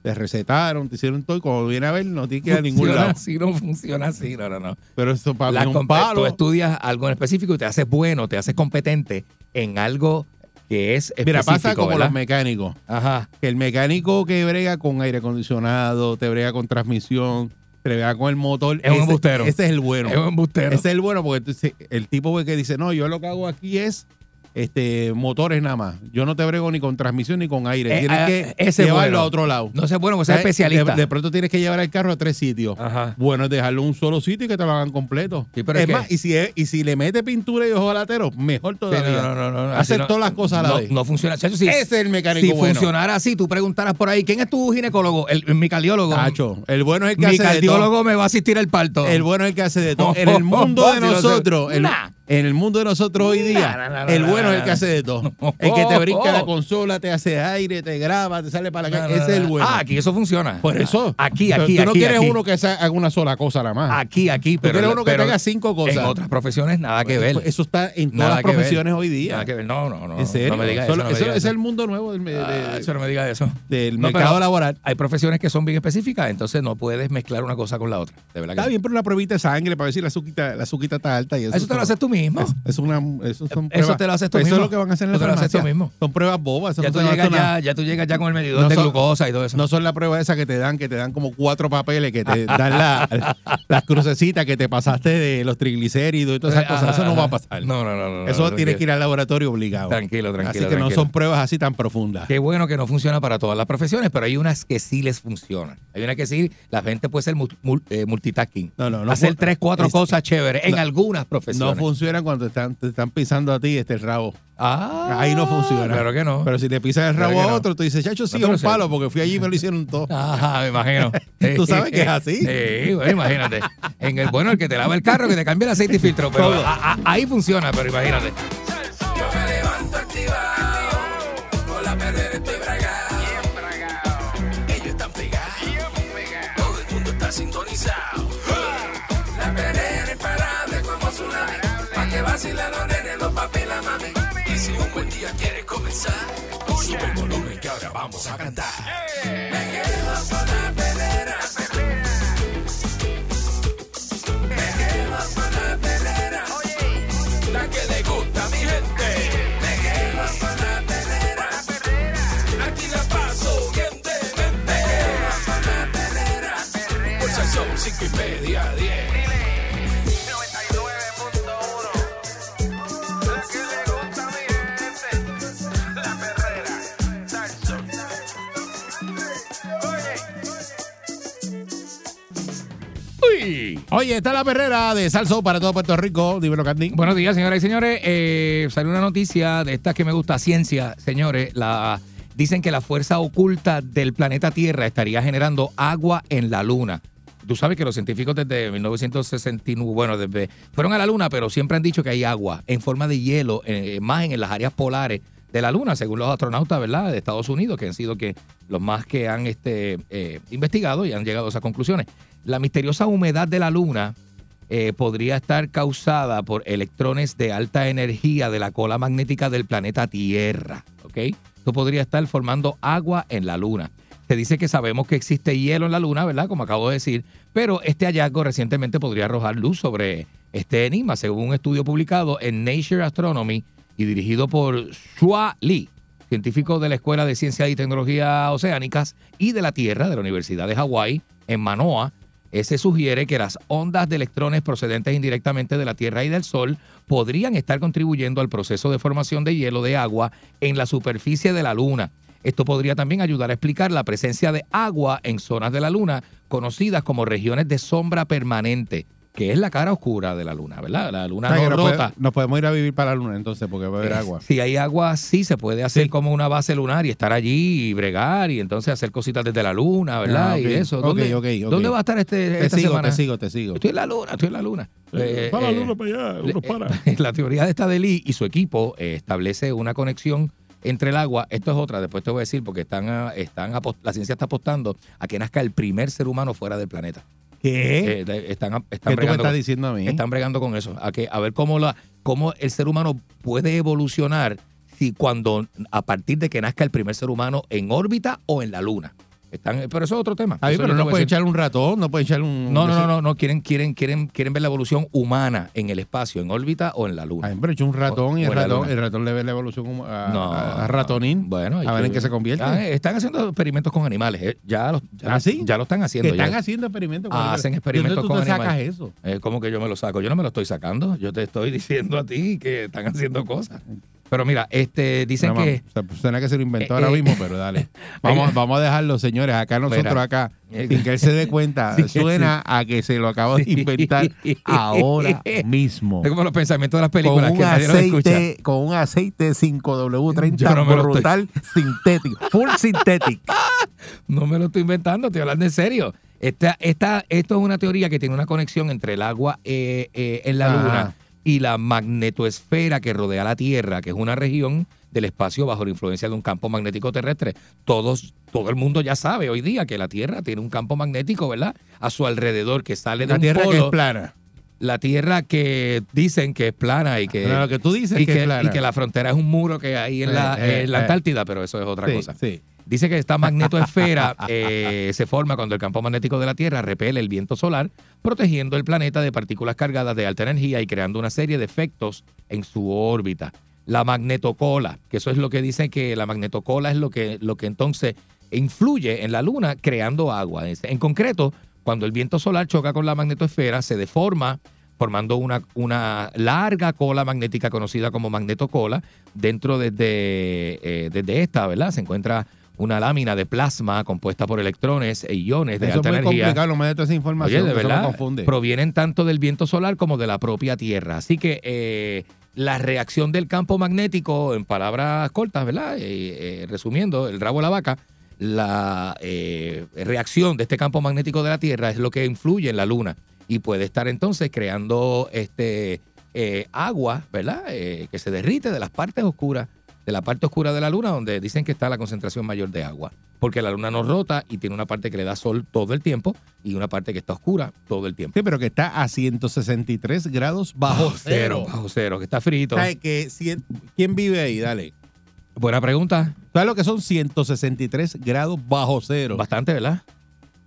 te recetaron, te hicieron todo y cuando viene a ver no tienes que ir a ningún lado. así, no funciona así, no, no, no. Pero eso para La mí es un compe- Tú palo. estudias algo en específico y te haces bueno, te haces competente en algo que es específico, Mira, pasa como ¿verdad? los mecánicos. Ajá. Que el mecánico que brega con aire acondicionado, te brega con transmisión, te brega con el motor. Es un embustero. Ese es el bueno. Es un embustero. Ese es el bueno porque entonces, el tipo que dice, no, yo lo que hago aquí es este motores nada más. Yo no te brego ni con transmisión ni con aire. Eh, tienes ah, que ese llevarlo bueno. a otro lado. No sé, bueno, pues es ¿Sabes? especialista. De, de pronto tienes que llevar el carro a tres sitios. Ajá. Bueno, es dejarlo en un solo sitio y que te lo hagan completo. Sí, pero es es más, y si, es- y si le mete pintura y ojo alatero, mejor Sí, todavía. no, no, no, no, Hacer todas las cosas a la no, vez. No funciona. Chacho, si, Ese es el mecánico si bueno. funcionara así, tú preguntaras por ahí, ¿quién es tu ginecólogo? El, mi cardiólogo. El bueno es el que mi hace de todo. cardiólogo me va a asistir al parto. El bueno es el que hace de todo. En el mundo de nosotros, el- Nah. En el mundo de nosotros hoy día, Nah, nah, nah, el bueno es el que hace de todo. El que te brinca la oh. consola, te hace aire, te graba, te sale para la calle. Ese es el bueno. Ah, aquí eso funciona. Por eso. Aquí, aquí, Tú no aquí, quieres aquí. uno que haga una sola cosa nada más. Aquí, aquí, pero. quieres uno que pero tenga cinco cosas. En otras profesiones nada que ver. Eso está en todas las ver. profesiones hoy día. Nada que ver. No, no, no. en serio. No me digas Eso- eso. no me eso es el mundo nuevo del, de- Ah, de- eso no me digas eso. del No, mercado laboral. Hay profesiones que son bien específicas, entonces no puedes mezclar una cosa con la otra. De verdad Está bien, pero una pruebita de sangre para ver si la azúcar, la azúcar está alta. Y eso, Eso te lo haces tú mismo. Es, es una, eso, son Eso te lo haces tú Eso mismo. es lo que van a hacer en la Eso farmacia. mismo. Son pruebas bobas. eso Ya no tú, llegas ya, ya tú llegas ya con el medidor No de son- glucosa y todo eso. No son las pruebas esas que te dan, que te dan como cuatro papeles, que te dan la- las crucecitas que te pasaste de los triglicéridos y todas esas cosas. Eso no va a pasar. No, no, no. no Eso tienes que ir al laboratorio obligado. Tranquilo, tranquilo, Así que no son pruebas así tan profundas. Qué bueno que no funciona para todas las profesiones, pero hay unas que sí les funcionan. Hay unas que sí, la gente puede ser eh, multitasking. No, no, no Hacer tres, cuatro es- cosas chéveres en algunas No profesiones. Funciona cuando te están, te están pisando a ti este rabo. ah, Ahí no funciona. Claro que no. Pero si te pisas el rabo a no. otro, tú dices, chacho, sí, No, un palo, porque fui allí y me lo hicieron todo. Ajá, me imagino. Tú sabes que es así. Sí, bueno, imagínate. En el bueno, el que te lava el carro, que te cambia el aceite y filtro. Pero Todo. a- a- ahí funciona, pero imagínate. Buen día quieres comenzar, sube el volumen que ahora vamos a cantar. Me quedo con Oye está la perrera de Salso para todo Puerto Rico. Dímelo, Candy. Buenos días, señoras y señores. Eh, salió una noticia de estas que me gusta, ciencia, señores. La, dicen que la fuerza oculta del planeta Tierra estaría generando agua en la Luna. Tú sabes que los científicos desde 1969, bueno, desde, fueron a la Luna, pero siempre han dicho que hay agua en forma de hielo, eh, más en las áreas polares de la Luna, según los astronautas, ¿verdad?, de Estados Unidos, que han sido que los más que han este, eh, investigado y han llegado a esas conclusiones. La misteriosa humedad de la Luna eh, podría estar causada por electrones de alta energía de la cola magnética del planeta Tierra. ¿Ok? Esto podría estar formando agua en la Luna. Se dice que sabemos que existe hielo en la Luna, ¿verdad? Como acabo de decir, pero este hallazgo recientemente podría arrojar luz sobre este enigma, según un estudio publicado en Nature Astronomy y dirigido por Shua Lee. científicos de la Escuela de Ciencias y Tecnología Oceánicas y de la Tierra de la Universidad de Hawái en Manoa, se sugiere que las ondas de electrones procedentes indirectamente de la Tierra y del Sol podrían estar contribuyendo al proceso de formación de hielo de agua en la superficie de la Luna. Esto podría también ayudar a explicar la presencia de agua en zonas de la Luna conocidas como regiones de sombra permanente, que es la cara oscura de la Luna, ¿verdad? La Luna O sea, que no nos, rota. puede- nos podemos ir a vivir para la luna entonces porque va a haber agua. Si hay agua, sí se puede hacer Sí. como una base lunar y estar allí y bregar y entonces hacer cositas desde la luna, ¿verdad? Ah, Y eso. Ok, ¿Dónde, ok, ok. ¿Dónde va a estar este, Te esta sigo, semana? te sigo, te sigo. Estoy en la luna, estoy en la luna. Eh, para la eh, luna, para allá, uno eh, para. La teoría de esta de Lee y su equipo eh, establece una conexión entre el agua. Esto es otra, después te voy a decir, porque están, ah, están la ciencia está apostando a que nazca el primer ser humano fuera del planeta. ¿Qué? Eh, están, están ¿Qué tú me estás con- diciendo a mí? están bregando con eso. A, que, a ver cómo, la, cómo el ser humano puede evolucionar si cuando a partir de que nazca el primer ser humano en órbita o en la luna. Están, pero eso es otro tema. Ay, Eso pero no decir. echar un ratón, no pueden echar un... No, no, no, no, quieren, quieren, quieren, quieren ver la evolución humana en el espacio, en órbita o en la luna. Ay, pero echa un ratón y el ratón, el ratón le ve la evolución a, No, a- a ratonín. Bueno, a ver en qué se convierte. Ah, están haciendo experimentos con animales. eh. Ya, los, ya, ¿Ah, lo están haciendo. están haciendo experimentos. Ah, hacen experimentos ¿De dónde con animales. eso? Eh, ¿Cómo que yo me lo saco? Yo no me lo estoy sacando. Yo te estoy diciendo a ti que están haciendo cosas. Pero mira, este, dicen No, que. o sea, pues, suena que se lo inventó Eh, ahora eh, mismo, pero dale. Vamos, vamos a dejarlo, señores. Acá nosotros, Mira. acá, Eh, sin que él se dé cuenta, Sí, suena a que se lo acabo de inventar ahora mismo. Es como los pensamientos de las Con películas un, que nadie los escucha. aceite, con un aceite 5W30 Yo no brutal sintético, full synthetic. No me lo estoy inventando, estoy hablando en serio. Esta, esta, esto es una teoría que tiene una conexión entre el agua eh, eh, en la Ajá. Luna y la magnetoesfera que rodea la Tierra, que es una región del espacio bajo la influencia de un campo magnético terrestre. Todos, todo el mundo ya sabe hoy día que la Tierra tiene un campo magnético, ¿verdad? A su alrededor que sale de La un tierra que es plana. la Tierra que dicen que es plana y que, lo que tú dices y que, que, es plana. y que la frontera es un muro que hay en la, Eh, eh, en la eh. Antártida, pero eso es otra Sí, cosa. sí. Dice que esta magnetoesfera eh, se forma cuando el campo magnético de la Tierra repele el viento solar, protegiendo el planeta de partículas cargadas de alta energía y creando una serie de efectos en su órbita. La magnetocola, que eso es lo que dicen que la magnetocola es lo que, lo que entonces influye en la Luna creando agua. En concreto, cuando el viento solar choca con la magnetosfera, se deforma formando una, una larga cola magnética conocida como magnetocola. Dentro desde, eh, desde esta, ¿verdad? Se encuentra una lámina de plasma compuesta por electrones e iones de Eso es alta muy energía. complicado, me esa información. Oye, de verdad, confunde. provienen tanto del viento solar como de la propia Tierra. Así que eh, la reacción del campo magnético, en palabras cortas, ¿verdad? Eh, eh, resumiendo, el rabo de la vaca, la reacción de este campo magnético de la Tierra es lo que influye en la Luna y puede estar entonces creando este eh, agua, ¿verdad? Que se derrite de las partes oscuras, de la parte oscura de la Luna, donde dicen que está la concentración mayor de agua. Porque la Luna no rota y tiene una parte que le da sol todo el tiempo y una parte que está oscura todo el tiempo. Sí, pero que está a 163 grados bajo cero. Bajo cero, que está frito. ¿Sabes que cien- ¿Quién vive ahí? Dale. Buena pregunta. ¿Sabes lo que son 163 grados bajo cero? Bastante, ¿verdad?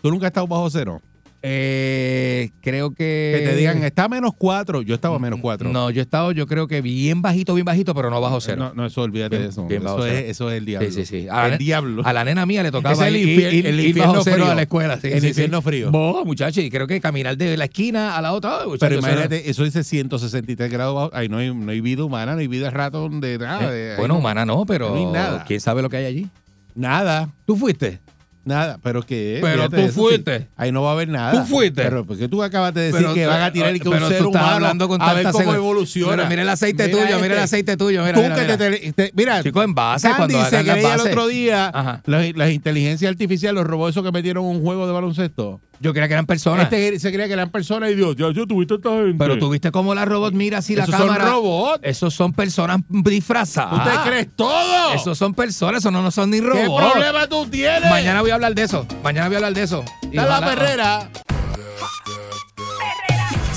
¿Tú nunca has estado bajo cero? Eh, creo que. Que te digan, está a menos 4. Yo estaba a menos 4. No, yo he estado, yo creo que bien bajito, bien bajito, pero no bajo cero. No, no, eso olvídate Bien- de eso. Eso es, eso es el diablo. Sí, sí, sí. A El diablo. A la nena mía le tocaba es el ir- infier- ir- el ir infierno frío. a la escuela. Sí, El sí, infierno sí. frío. Vos, muchachos, y creo que caminar de la esquina a la otra. ay, muchacho, Pero era- imagínate, eso dice 163 grados bajo. Ahí no hay, no hay vida humana, no hay vida rato de nada. Eh, de- ahí bueno, no- humana no, pero no hay nada. ¿quién sabe lo que hay allí? Nada, ¿Tú fuiste? Nada. Pero que. Pero tú fuiste. sí. Ahí no va a haber nada. Tú fuiste. Pero porque tú acabas de decir Pero que van a tirar y que un pero ser tú estás humano hablando con a ver cómo seguridad. evoluciona. Pero mira el aceite tuyo, mira el este. aceite tuyo, mira, Tú mira, que mira. te, te- te- mira, Chico, en base, Sandy cuando se creía el otro día las, las inteligencias artificiales, los robots esos que metieron un juego de baloncesto. Yo creía que eran personas. Este se creía que eran personas y Dios, ya yo tuviste esta gente. Pero tú viste cómo la robot mira así la Esos son cámara. robots. Esos son personas disfrazadas. ¿Tú te crees todo? Esos son personas, esos no, no son ni ¿Qué robots. problema tú tienes? Mañana voy a hablar de eso. Mañana voy a hablar de eso. Y Está la ojalá- perrera.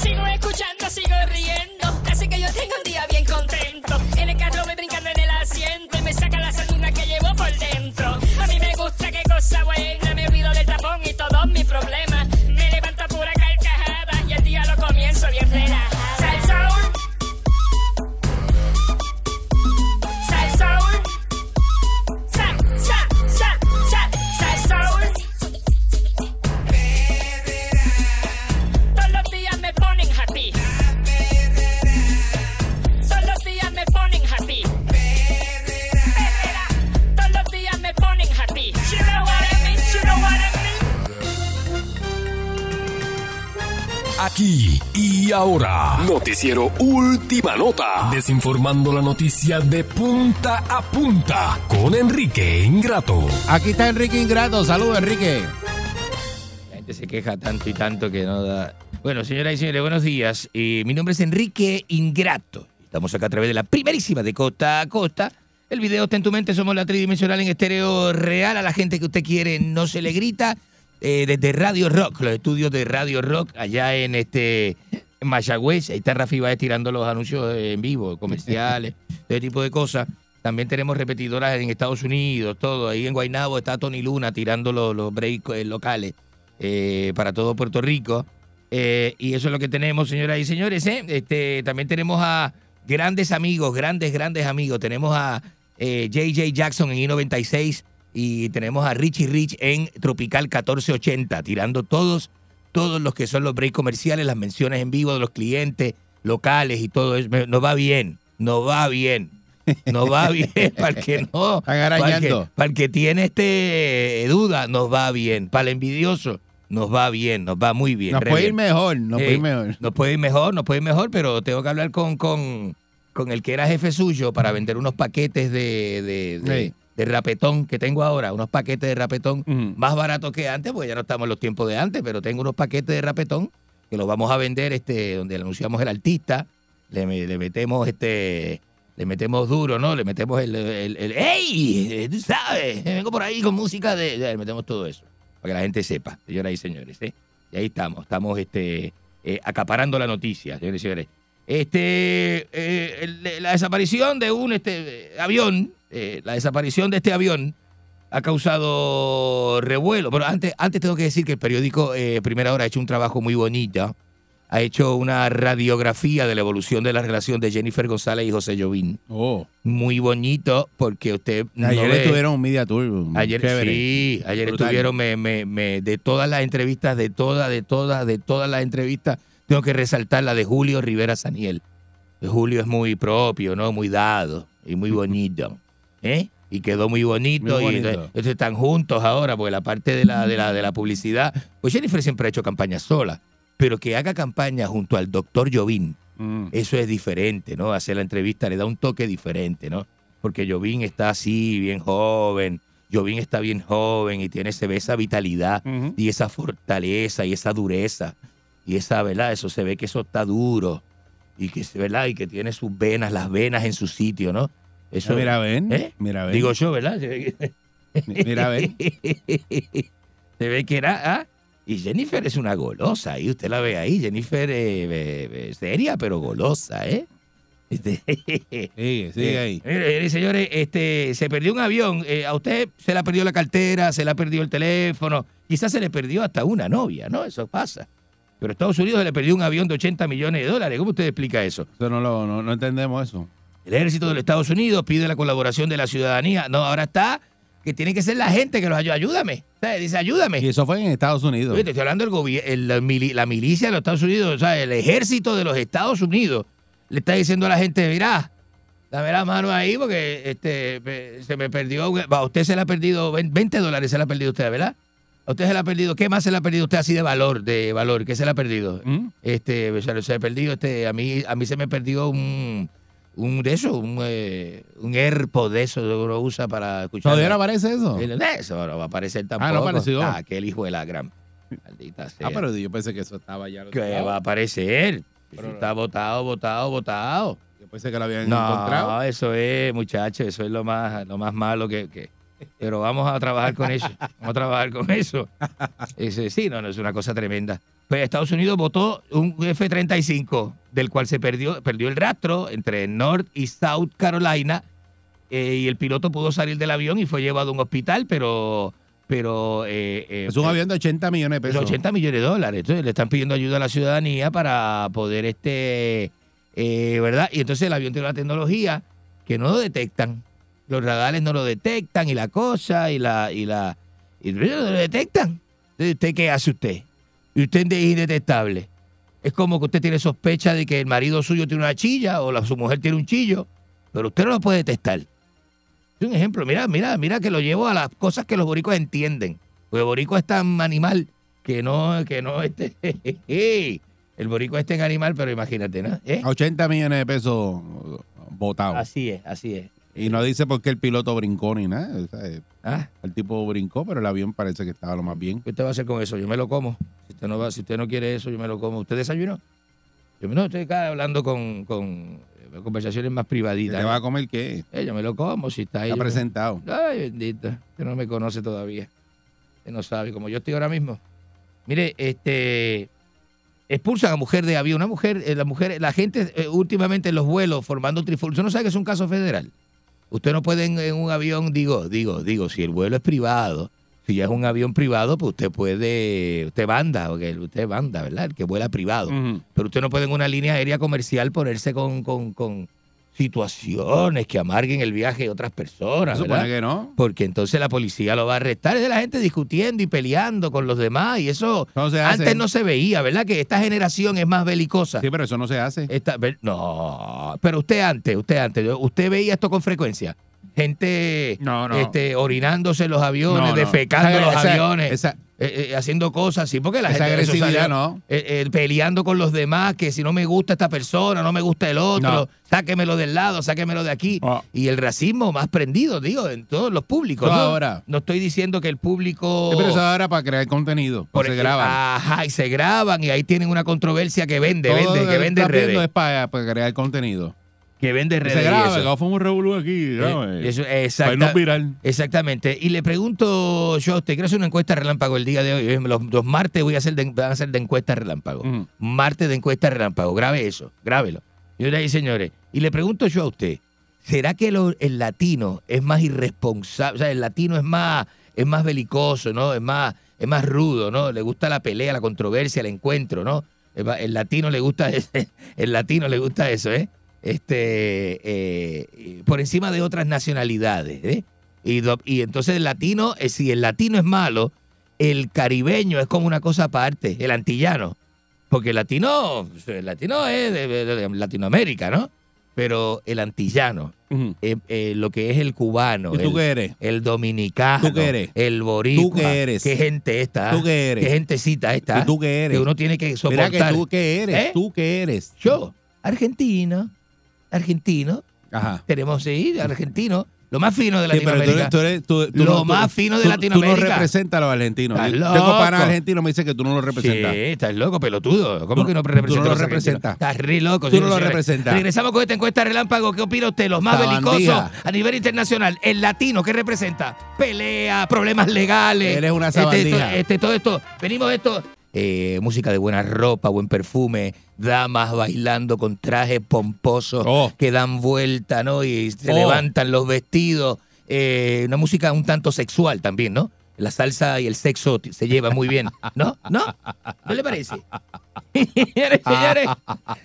Sigo escuchando, sigo riendo. Así que yo tengo un día bien contento. En el carro voy brincando en el asiento y me saca la que llevo por dentro. A mí me gusta qué cosa buena. Noticiero Última Nota, desinformando la noticia de punta a punta con Enrique Ingrato. Aquí está Enrique Ingrato. Saludos, Enrique. La gente se queja tanto y tanto que no da. Bueno, señoras y señores, buenos días. Eh, mi nombre es Enrique Ingrato. Estamos acá a través de la primerísima de costa a costa. El video está en tu mente, somos la tridimensional en estéreo real. A la gente que usted quiere no se le grita. Eh, desde Radio Rock, los estudios de Radio Rock, allá en este Mayagüez. Ahí está Rafi Baez tirando los anuncios en vivo, comerciales, ese tipo de cosas. También tenemos repetidoras en Estados Unidos, todo. Ahí en Guaynabo está Tony Luna tirando los, los breaks eh, locales eh, para todo Puerto Rico. Eh, y eso es lo que tenemos, señoras y señores. ¿eh? Este, también tenemos a grandes amigos, grandes, grandes amigos. Tenemos a JJ Jackson en I-96 y tenemos a Richie Rich en Tropical 1480, tirando todos, todos los que son los breaks comerciales, las menciones en vivo de los clientes locales y todo eso. Nos va bien, nos va bien. Nos va bien, para el que no. Para el, que, para el que tiene este eh, duda, nos va bien. Para el envidioso, nos va bien, nos va muy bien. Nos puede ir mejor, nos puede ir mejor. Nos puede ir mejor, nos puede ir mejor, pero tengo que hablar con, con, con el que era jefe suyo para vender unos paquetes de, de, de- Sí. De rapetón que tengo ahora, unos paquetes de rapetón más baratos que antes, porque ya no estamos en los tiempos de antes, pero tengo unos paquetes de rapetón que los vamos a vender, este, donde le anunciamos el artista, le, le metemos este, le metemos duro, ¿no? Le metemos el, el, el- ¡Ey! Eh, Tú sabes, vengo por ahí con música de. ya, Le metemos todo eso. Para que la gente sepa, señoras y señores. ¿eh? Y ahí estamos, estamos este, eh, acaparando la noticia, señores y señores. Este, eh, la desaparición de un este, avión, eh, la desaparición de este avión ha causado revuelo. Pero antes, antes tengo que decir que el periódico eh, Primera Hora ha hecho un trabajo muy bonito. Ha hecho una radiografía de la evolución de la relación de Jennifer González y José Jovín. Oh. Muy bonito porque usted no Ayer ve- estuvieron un media tour. Ayer chévere. sí, ayer Brutal. estuvieron me, me, me- de todas las entrevistas, de todas, de todas, de todas las entrevistas, tengo que resaltar la de Julio Rivera Saniel. Julio es muy propio, ¿no? Muy dado y muy bonito. ¿Eh? Y quedó muy bonito. Muy y bonito. están juntos ahora, porque la parte de la, de la, de la publicidad. Pues Jennifer siempre ha hecho campaña sola, pero que haga campaña junto al doctor Jovín, Mm. eso es diferente, ¿no? Hacer la entrevista le da un toque diferente, ¿no? Porque Jovín está así, bien joven. Jovín está bien joven y tiene, se ve esa vitalidad y esa fortaleza y esa dureza. Y esa, ¿verdad? Eso se ve que eso está duro. Y que, ¿verdad? Y que tiene sus venas, las venas en su sitio, ¿no? Eso, Mira, ven. ¿Eh? Mira, ven. digo yo, ¿verdad? Mira, ven. se ve que era. ¿ah? Y Jennifer es una golosa, y usted la ve ahí. Jennifer eh, eh, eh, seria, pero golosa, ¿eh? Este, Sigue, sigue ahí. Mire, señores, este, se perdió un avión. eh, a usted se le perdió la cartera, se le perdió el teléfono. Quizás se le perdió hasta una novia, ¿no? Eso pasa. Pero Estados Unidos le perdió un avión de 80 millones de dólares. ¿Cómo usted explica eso? Eso no, lo, no, no entendemos eso. El ejército de los Estados Unidos pide la colaboración de la ciudadanía. No, ahora está que tiene que ser la gente que los ayude. Ayúdame. Sea, Dice, ayúdame. Y eso fue en Estados Unidos. Oye, te estoy hablando del gobierno, la, mili- la milicia de los Estados Unidos, o sea, el ejército de los Estados Unidos le está diciendo a la gente, mira, dame la mano ahí porque este se me perdió, a usted se le ha perdido 20 dólares, se le ha perdido usted, ¿verdad? A usted se le ha perdido, ¿qué más se le ha perdido usted así de valor, de valor? ¿Qué se le ha perdido? ¿Mm? Este, se le ha perdido, este, a mí, a mí se me perdió un, un de eso, un, eh, un AirPod de eso que uno usa para escuchar. ¿Todavía no aparece eso? El- Eso no va a aparecer tampoco. Ah, no apareció. Ah, aquel hijo de la gran. Maldita sea. Ah, pero yo pensé que eso estaba ya. al otro ¿Qué lado. va a aparecer? Pero- Está votado, votado, votado. Yo pensé que lo habían No, encontrado. eso es, muchachos, eso es lo más, lo más malo que, que- Pero vamos a trabajar con eso. Vamos a trabajar con eso. Ese, sí, no, no, es una cosa tremenda. Pues Estados Unidos votó un F-35, del cual se perdió, perdió el rastro entre North y South Carolina, eh, y el piloto pudo salir del avión y fue llevado a un hospital, pero... pero eh, eh, Es un avión de 80 millones de de pesos. 80 millones de dólares. Entonces le están pidiendo ayuda a la ciudadanía para poder, este, eh, ¿verdad? Y entonces el avión tiene una tecnología que no lo detectan. Los radares no lo detectan y la cosa y la, y la, y no lo detectan. Entonces, ¿Usted qué hace usted? Y usted es indetectable. Es como que usted tiene sospecha de que el marido suyo tiene una chilla o la, su mujer tiene un chillo, pero usted no lo puede detectar. Es un ejemplo, mira, mira, mira que lo llevo a las cosas que los boricos entienden. Porque boricua es tan animal que no, que no, este, El boricua es en animal, pero imagínate, ¿no? ¿Eh? 80 millones de pesos votados. Así es, así es. Y no dice por qué el piloto brincó ni nada. o sea, ¿Ah? el tipo brincó, pero el avión parece que estaba lo más bien. ¿Qué usted va a hacer con eso? Yo me lo como. Si usted no, va, si usted no quiere eso, yo me lo como. ¿Usted desayunó? Yo no, estoy acá hablando con, con eh, conversaciones más ¿Te privaditas. va a comer qué? Eh, yo me lo como, si está ahí. Está me- presentado. Ay, bendito. Usted no me conoce todavía. Usted no sabe, como yo estoy ahora mismo. Mire, este expulsan a mujer de avión. Una mujer, eh, la mujer, la gente eh, últimamente en los vuelos formando trifulcos. Usted no sabe que es un caso federal. Usted no puede en, en un avión, digo, digo, digo, si el vuelo es privado, si ya es un avión privado, pues usted puede, usted banda, porque usted banda, ¿verdad? El que vuela privado. Pero usted no puede en una línea aérea comercial ponerse con, con, con situaciones que amarguen el viaje de otras personas. Supone que no. Porque entonces la policía lo va a arrestar. Es de la gente discutiendo y peleando con los demás. Y eso No se hace. antes no se veía, ¿verdad? Que esta generación es más belicosa. Sí, pero eso no se hace. Esta- no, pero usted antes, usted antes, usted veía esto con frecuencia. Gente No, no. Este, orinándose en los aviones, No, defecando Esa- los aviones, esa- eh, eh, haciendo cosas así, porque la Esa gente agresividad, salió, no. eh, eh, peleando con los demás, que si no me gusta esta persona, no me gusta el otro, No. sáquemelo del lado, sáquemelo de aquí. Y el racismo más prendido, digo, en todos los públicos. ¿no? ahora. No estoy diciendo que el público... Sí, pero eso ahora para crear contenido. por se el- graban. Ajá, y se graban y ahí tienen una controversia que vende, Todo vende, que vende redes. es para, para crear contenido. Que vende redes. Se y graba, eso. que fue un revolú aquí. Eh, eso, Para exacta- irnos viral. Exactamente. Y le pregunto yo, ¿usted quiere hacer una encuesta relámpago el día de hoy? Eh, Los, los martes voy a hacer de, van a ser de encuesta relámpago. Martes de encuesta relámpago. Grabe eso, grábelo. Señoras y señores. Y le pregunto yo a usted, ¿será que lo- el latino es más irresponsable? O sea, el latino es más, es más belicoso, ¿no? Es más, es más rudo, ¿no? Le gusta la pelea, la controversia, el encuentro, ¿no? El latino le gusta ese- el latino le gusta eso, ¿eh? Este, eh, por encima de otras nacionalidades, ¿eh? Y, entonces el latino, eh, si el latino es malo, el caribeño es como una cosa aparte, el antillano. Porque el latino, el latino es de, de- de Latinoamérica, ¿no? Pero el antillano, eh, eh, lo que es el cubano, ¿Y tú el, qué eres? el dominicano, ¿Tú qué eres? el boricua, ¿Tú qué eres? qué gente esta, ¿Tú qué eres? qué gentecita esta, ¿Y tú qué eres? que uno tiene que Mira soportar. que tú qué eres. ¿Eh? ¿Tú qué eres? Yo, argentino, argentino, Ajá. tenemos, sí, argentino, lo más fino de Sí, pero tú Latinoamérica. eres, tú eres- tú- tú Lo no- tú- más fino de tú- Latinoamérica. Tú no representas a los argentinos. Estás loco. Tengo panas argentinos me dice que tú no Sí, representas. estás loco, pelotudo. ¿Cómo Tú- que no tú representas? no lo representas. Estás re loco. Tú no lo representas. Regresamos con esta encuesta relámpago. ¿Qué opina usted? Los más belicosos a nivel internacional. El latino, ¿qué representa? Pelea, problemas legales. Eres una Este, sabandija. Este, este, todo esto. Venimos de esto. Eh, música de buena ropa, buen perfume, damas bailando con trajes pomposos Oh. que dan vuelta, ¿no? Y se Oh. levantan los vestidos. Eh, una música un tanto sexual también, ¿no? La salsa y el sexo se llevan muy bien, ¿no? ¿No? ¿No le parece? señores, señores,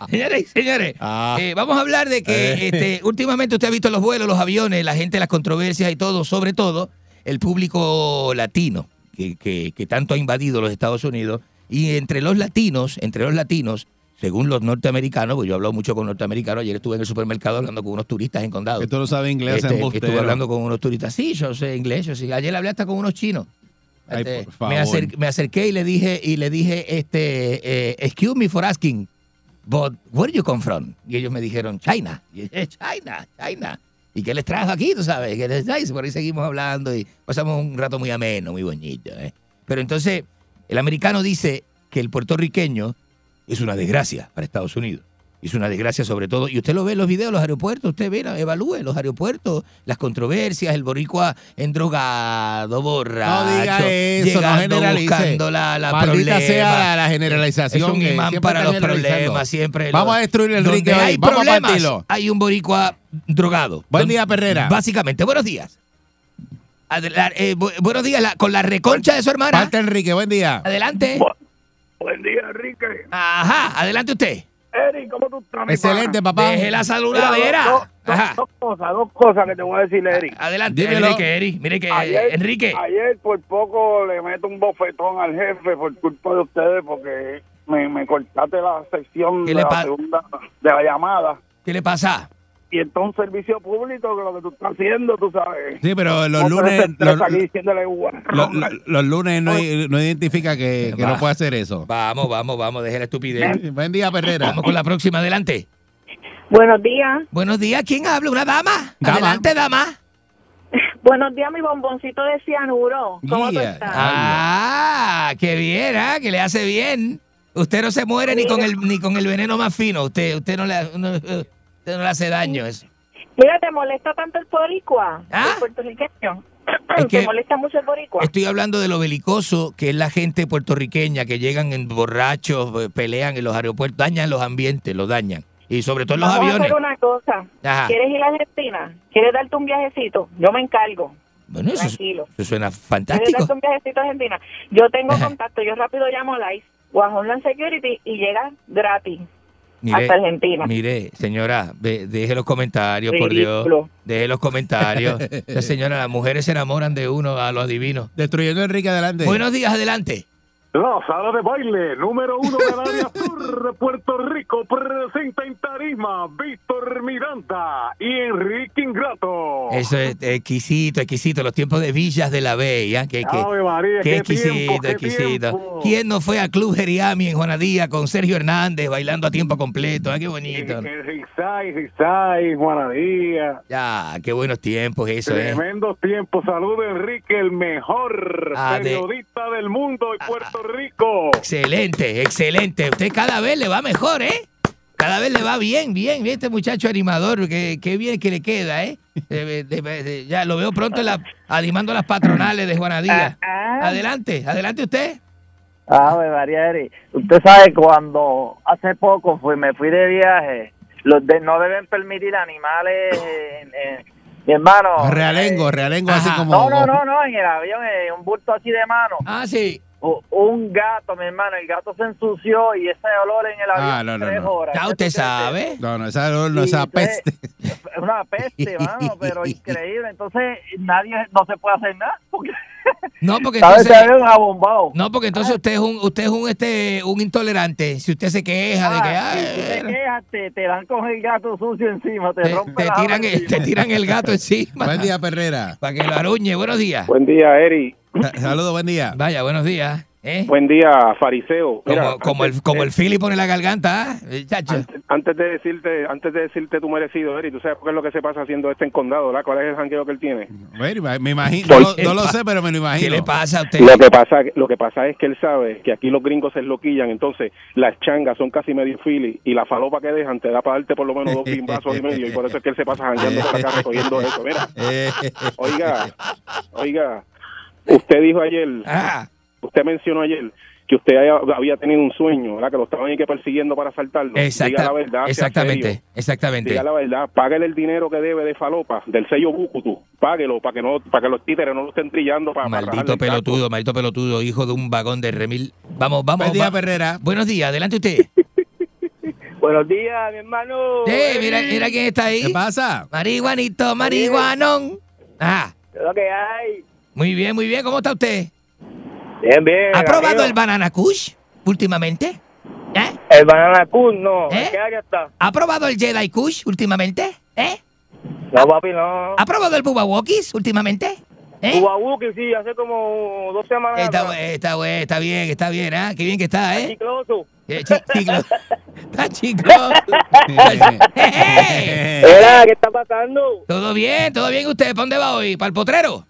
señores, señores, Ah. eh, vamos a hablar de que Eh. este, últimamente usted ha visto los vuelos, los aviones, la gente, las controversias y todo, sobre todo el público latino que, que- que tanto ha invadido los Estados Unidos. Y entre los latinos, entre los latinos, según los norteamericanos, pues yo hablo mucho con norteamericanos, ayer estuve en el supermercado hablando con unos turistas en condado. Que tú no sabes inglés, Este, en estuve hablando con unos turistas. Sí, yo sé inglés, yo sí. Ayer hablé hasta con unos chinos. Ay, Este, me, acerqué y le dije, y le dije, este, eh, excuse me for asking, but where you come from? Y ellos me dijeron, China. Y "Eh, China, China. ¿Y qué les trajo aquí, tú sabes? ¿Qué les traes? Por ahí seguimos hablando y pasamos un rato muy ameno, muy bonito. ¿eh? Pero entonces, el americano dice que el puertorriqueño es una desgracia para Estados Unidos. Es una desgracia sobre todo. Y usted lo ve en los videos, los aeropuertos, usted ve, evalúe los aeropuertos, las controversias, el boricua endrogado, borracho. No diga eso, no llegando, generalice. buscando la, la Maldita sea la, generalización. Es un imán para los problemas, siempre. Vamos a destruir el donde Enrique hoy. hay Vamos a problemas, partirlo. hay un boricua drogado. Buen Don- día, Perrera. Básicamente, buenos días. Adela- eh, bu- buenos días, la- con la reconcha de su hermana. Parte Enrique, buen día. Adelante. Buen día, Enrique. Ajá, adelante usted. Eri, ¿cómo tú estás, mi Excelente, pana? papá. Deje la saludadera. dos, dos- Ajá. dos cosas, dos cosas que te voy a decir, Eri. Adelante, Dímelo. Enrique, Eri. Mire que Ayer, Enrique. ayer por poco le meto un bofetón al jefe por culpa de ustedes porque me, me cortaste la sección ¿Qué de la segunda de la llamada. ¿Qué le pasa? Y entonces servicio público que lo que tú estás haciendo, tú sabes. Sí, pero los lunes, los, aquí diciéndole, "Guau". los- los- lunes no, no identifica que, que no puede hacer eso. Vamos, vamos, vamos, deje la estupidez. Buen día, Perrera. Vamos con la próxima, adelante. Buenos días. Buenos días, ¿quién habla? ¿Una dama? Dama. Adelante, dama. Buenos días, mi bomboncito de cianuro. ¿Cómo tú estás? Ah, qué bien, ¿ah? Que le hace bien. Usted no se muere ni con el ni con el veneno más fino. Usted usted no le, no, usted no le hace daño eso. Mira, ¿te molesta tanto el boricua? ¿Ah? El puertorriqueño. Es que- ¿Te molesta mucho el boricua? Estoy hablando de lo belicoso que es la gente puertorriqueña que llegan en borrachos, eh, pelean en los aeropuertos, dañan los ambientes, los dañan. Y sobre todo en los Vamos a aviones. hacer una cosa. Ajá. ¿Quieres ir a Argentina? ¿Quieres darte un viajecito? Yo me encargo. Bueno, eso, suena ¿Quieres fantástico. darte un viajecito a Argentina? Yo tengo Ajá. contacto. Yo rápido llamo a Lice o a Homeland Security y llega gratis Mire, hasta Argentina. Mire, señora, ve- deje los comentarios, por Dios. Deje los comentarios. Eh, señora, las mujeres se enamoran de uno a los divinos. Destruyendo a Enrique adelante. Buenos días, adelante. La sala de baile número uno del área sur de Puerto Rico presenta en tarima Víctor Miranda y Enrique Ingrato. Eso es exquisito, exquisito. Los tiempos de Villas de la Bella. Que, María, qué qué exquisito, tiempo, exquisito. tiempo. ¿Quién no fue a Club Geriami en Juanadía con Sergio Hernández bailando a tiempo completo? Ah, qué bonito. Rizai, Juanadía. Ya, qué buenos tiempos eso, ¿eh? Tremendos tiempos. Saludos, Enrique, el mejor Ah, de- periodista del mundo de Puerto Rico. Excelente, excelente. Usted cada vez le va mejor, ¿eh? Cada vez le va bien, bien. Este muchacho animador, que, qué bien que le queda, ¿eh? De- de- de- ya lo veo pronto en la, animando a las patronales de Juanadía. Adelante, adelante usted. Ave María Eri, usted sabe cuando hace poco fui, me fui de viaje, los de, no deben permitir animales, en- en- mi hermano. Realengo, eh, realengo así como. no, no, no, no, en el avión, eh, un bulto así de mano. Ah, sí. Un gato, mi hermano, el gato se ensució y ese olor en el avión Ah, no, no, tres no. horas. Ya ¿Qué usted sabe. No, no, esa, no, no, esa peste. Es una peste, mano, pero increíble. Entonces nadie, no se puede hacer nada. Porque, No, porque entonces. No, porque entonces usted es un, usted es un este un intolerante. Si usted se queja de que Ah, ay, si te bueno, quejas, te, te dan con el gato sucio encima, te, te, rompen te la tiran te tiran el gato encima. Buen día, Perrera. Para que lo aruñe. Buenos días. Buen día, Eri. Sa- Saludos, buen día. Vaya, buenos días. ¿Eh? Buen día, Fariseo. Como, como el como el Philly pone la garganta, ¿ah? Eh. Antes, antes de decirte, antes de decirte tu merecido, Eri, ¿tú sabes qué es lo que se pasa haciendo este en condado, ¿verdad? ¿Cuál es el jangueo que él tiene? Bueno, me imagino. No, lo- no lo sé, pero me lo ¿Qué imagino. le pasa a usted? Lo que pasa, lo que pasa es que él sabe que aquí los gringos se enloquillan, entonces las changas son casi medio fili y la falopa que dejan te da para darte por lo menos dos bimbazos y medio y por eso es que él se pasa jangueando por acá recogiendo eso. Mira, oiga, oiga, usted dijo ayer, Ah, usted mencionó ayer que usted haya- había tenido un sueño, ¿verdad? Que lo estaban ahí que persiguiendo para asaltarlo. exacta- Diga la verdad, exactamente, exactamente. Diga la verdad, páguele el dinero que debe de falopa, del sello Bucutu, páguelo para que no, para que los títeres no lo estén trillando para para Maldito casco. pelotudo, maldito pelotudo, hijo de un vagón de remil. Vamos, vamos. buen día, va- Perrera. Buenos días, adelante usted. Buenos días, mi hermano. Sí, mira, mira quién está ¿Qué ahí. pasa? Marihuanito, marihuanón. Ah, ¿Qué es lo que hay? muy bien, muy bien. ¿Cómo está usted? Bien, bien. ¿Ha probado amigo. el banana kush últimamente? ¿Eh? El banana cool, no. ¿Eh? ¿En qué área está? ¿Ha probado el Jedi kush últimamente? ¿Eh? No, papi, no. ¿Ha probado el Bubba Walkies últimamente? ¿Eh? Ubabuki, sí, hace como dos semanas. Está, está, está bien, está bien, ¿ah? Qué bien que está, ¿eh? Chicloso. Eh, Está chiclo. ¡Eh! Mira, ¿qué está pasando? ¿Todo bien? ¿Todo bien usted? ¿Para dónde va hoy? ¿Para el potrero?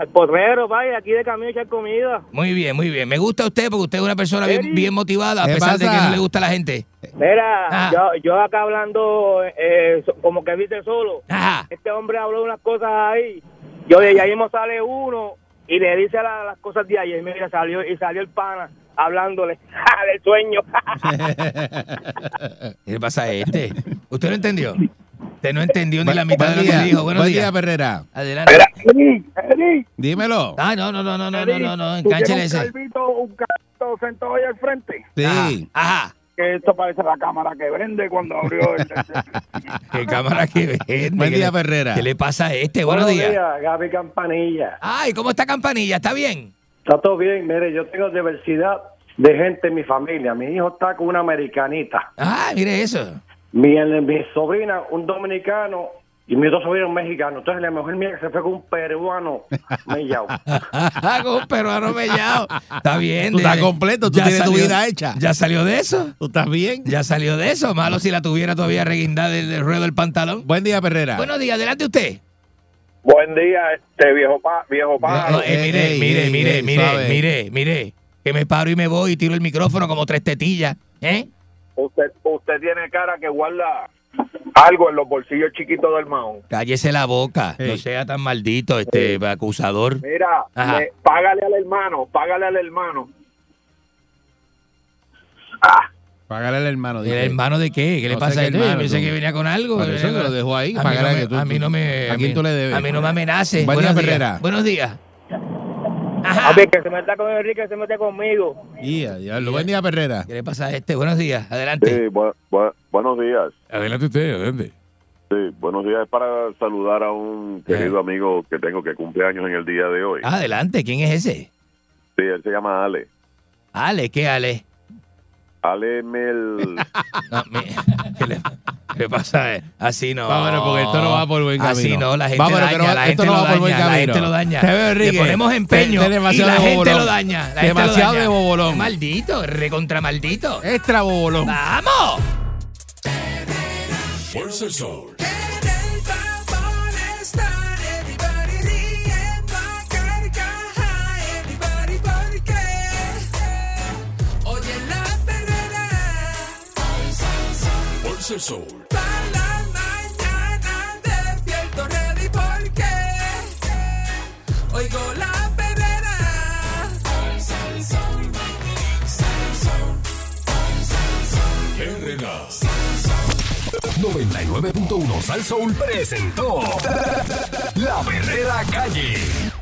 Al porrero, vaya, aquí de camino a echar comida. Muy bien, muy bien. Me gusta usted porque usted es una persona bien, motivada a ¿Qué pesar de que no le gusta a la gente. Mira, Ah. yo, yo acá hablando eh, como que viste solo. Ajá. Este hombre habló unas cosas ahí. Yo de ahí mismo sale uno y le dice la- las cosas de ayer. Mira, salió y salió el pana hablándole ¡ja! del sueño. ¿Qué le pasa a este? ¿Usted no entendió? Usted no entendió ni la mitad de lo que dijo. Buenos Buen día, Perrera. Adelante. Dímelo. Ah, no, no, no, no, no, no, no, encánchele ese. Un un calvito sentado ahí al frente. Sí. Ajá. Que esto parece la cámara que vende cuando abrió el... ¿Qué cámara que vende? Buen día, Perrera. ¿Qué le pasa a este? Buenos, Buenos días. días. Gaby Campanilla. Ay, ¿cómo está Campanilla? ¿Está bien? Está todo bien. Mire, yo tengo diversidad de gente en mi familia. Mi hijo está con una americanita. Ah, mire eso. Mi, mi sobrina, un dominicano, y mis dos sobrinos mexicanos. Entonces la mujer mía que se fue con un peruano mellao. Con un peruano mellao. Está bien. Tú estás completo, tú ya tienes tu vida hecha. Ya salió de eso. ¿Tú estás bien? Ya salió de eso. Malo si la tuviera todavía reguindada del, del ruedo del pantalón. Buen día, Perrera. Buenos días, adelante usted. Buen día, este viejo pa, viejo pájaro. No, eh, mire, ey, mire, ey, mire, ey, mire, suave. mire, mire. Que me paro y me voy y tiro el micrófono como tres tetillas. ¿Eh? Usted, usted tiene cara que guarda algo en los bolsillos chiquitos del maón. Cállese la boca. No sea tan maldito, este acusador. Mira, le- págale al hermano, págale al hermano. Ah, Págale al hermano. ¿El hermano de qué? ¿Qué le No pasa a qué este? Yo hermano, pensé que venía con algo. Por eso Venía lo con- dejó ahí, A mí, no me, a mí no me... ¿A quién mí- tú le debes? A mí no me día, Buenos días. Buenos días. A ver, que se meta con Enrique, se mete conmigo. Ya, diablo. Buen día, Perrera. ¿Qué le pasa a este? Buenos días. Adelante. Sí, bu- bu- buenos días. Adelante usted, adelante. Sí, buenos días. Es para saludar a un querido amigo que tengo que cumple años en el día de hoy. Ah, adelante. ¿Quién es ese? Sí, él se llama Ale. Ale, ¿qué Ale? Ale Mel. No, mi- ¿qué, pasa? Eh, Así no. Vámonos, porque esto no va por buen camino. Así no, la gente Vámonos, daña, no- la esto gente no lo va por buen daña, la camino. gente lo daña. Te veo, Enrique. Le ponemos empeño Te- te y demasiado la de gente bobolón. lo daña. La gente lo Demasiado daña. de bobolón. Maldito, recontra maldito. Extra bobolón. ¡Vamos! Fuerza el sol. Para la mañana oigo la perrera. 99.1 Sal Soul presentó La Verdadera Calle.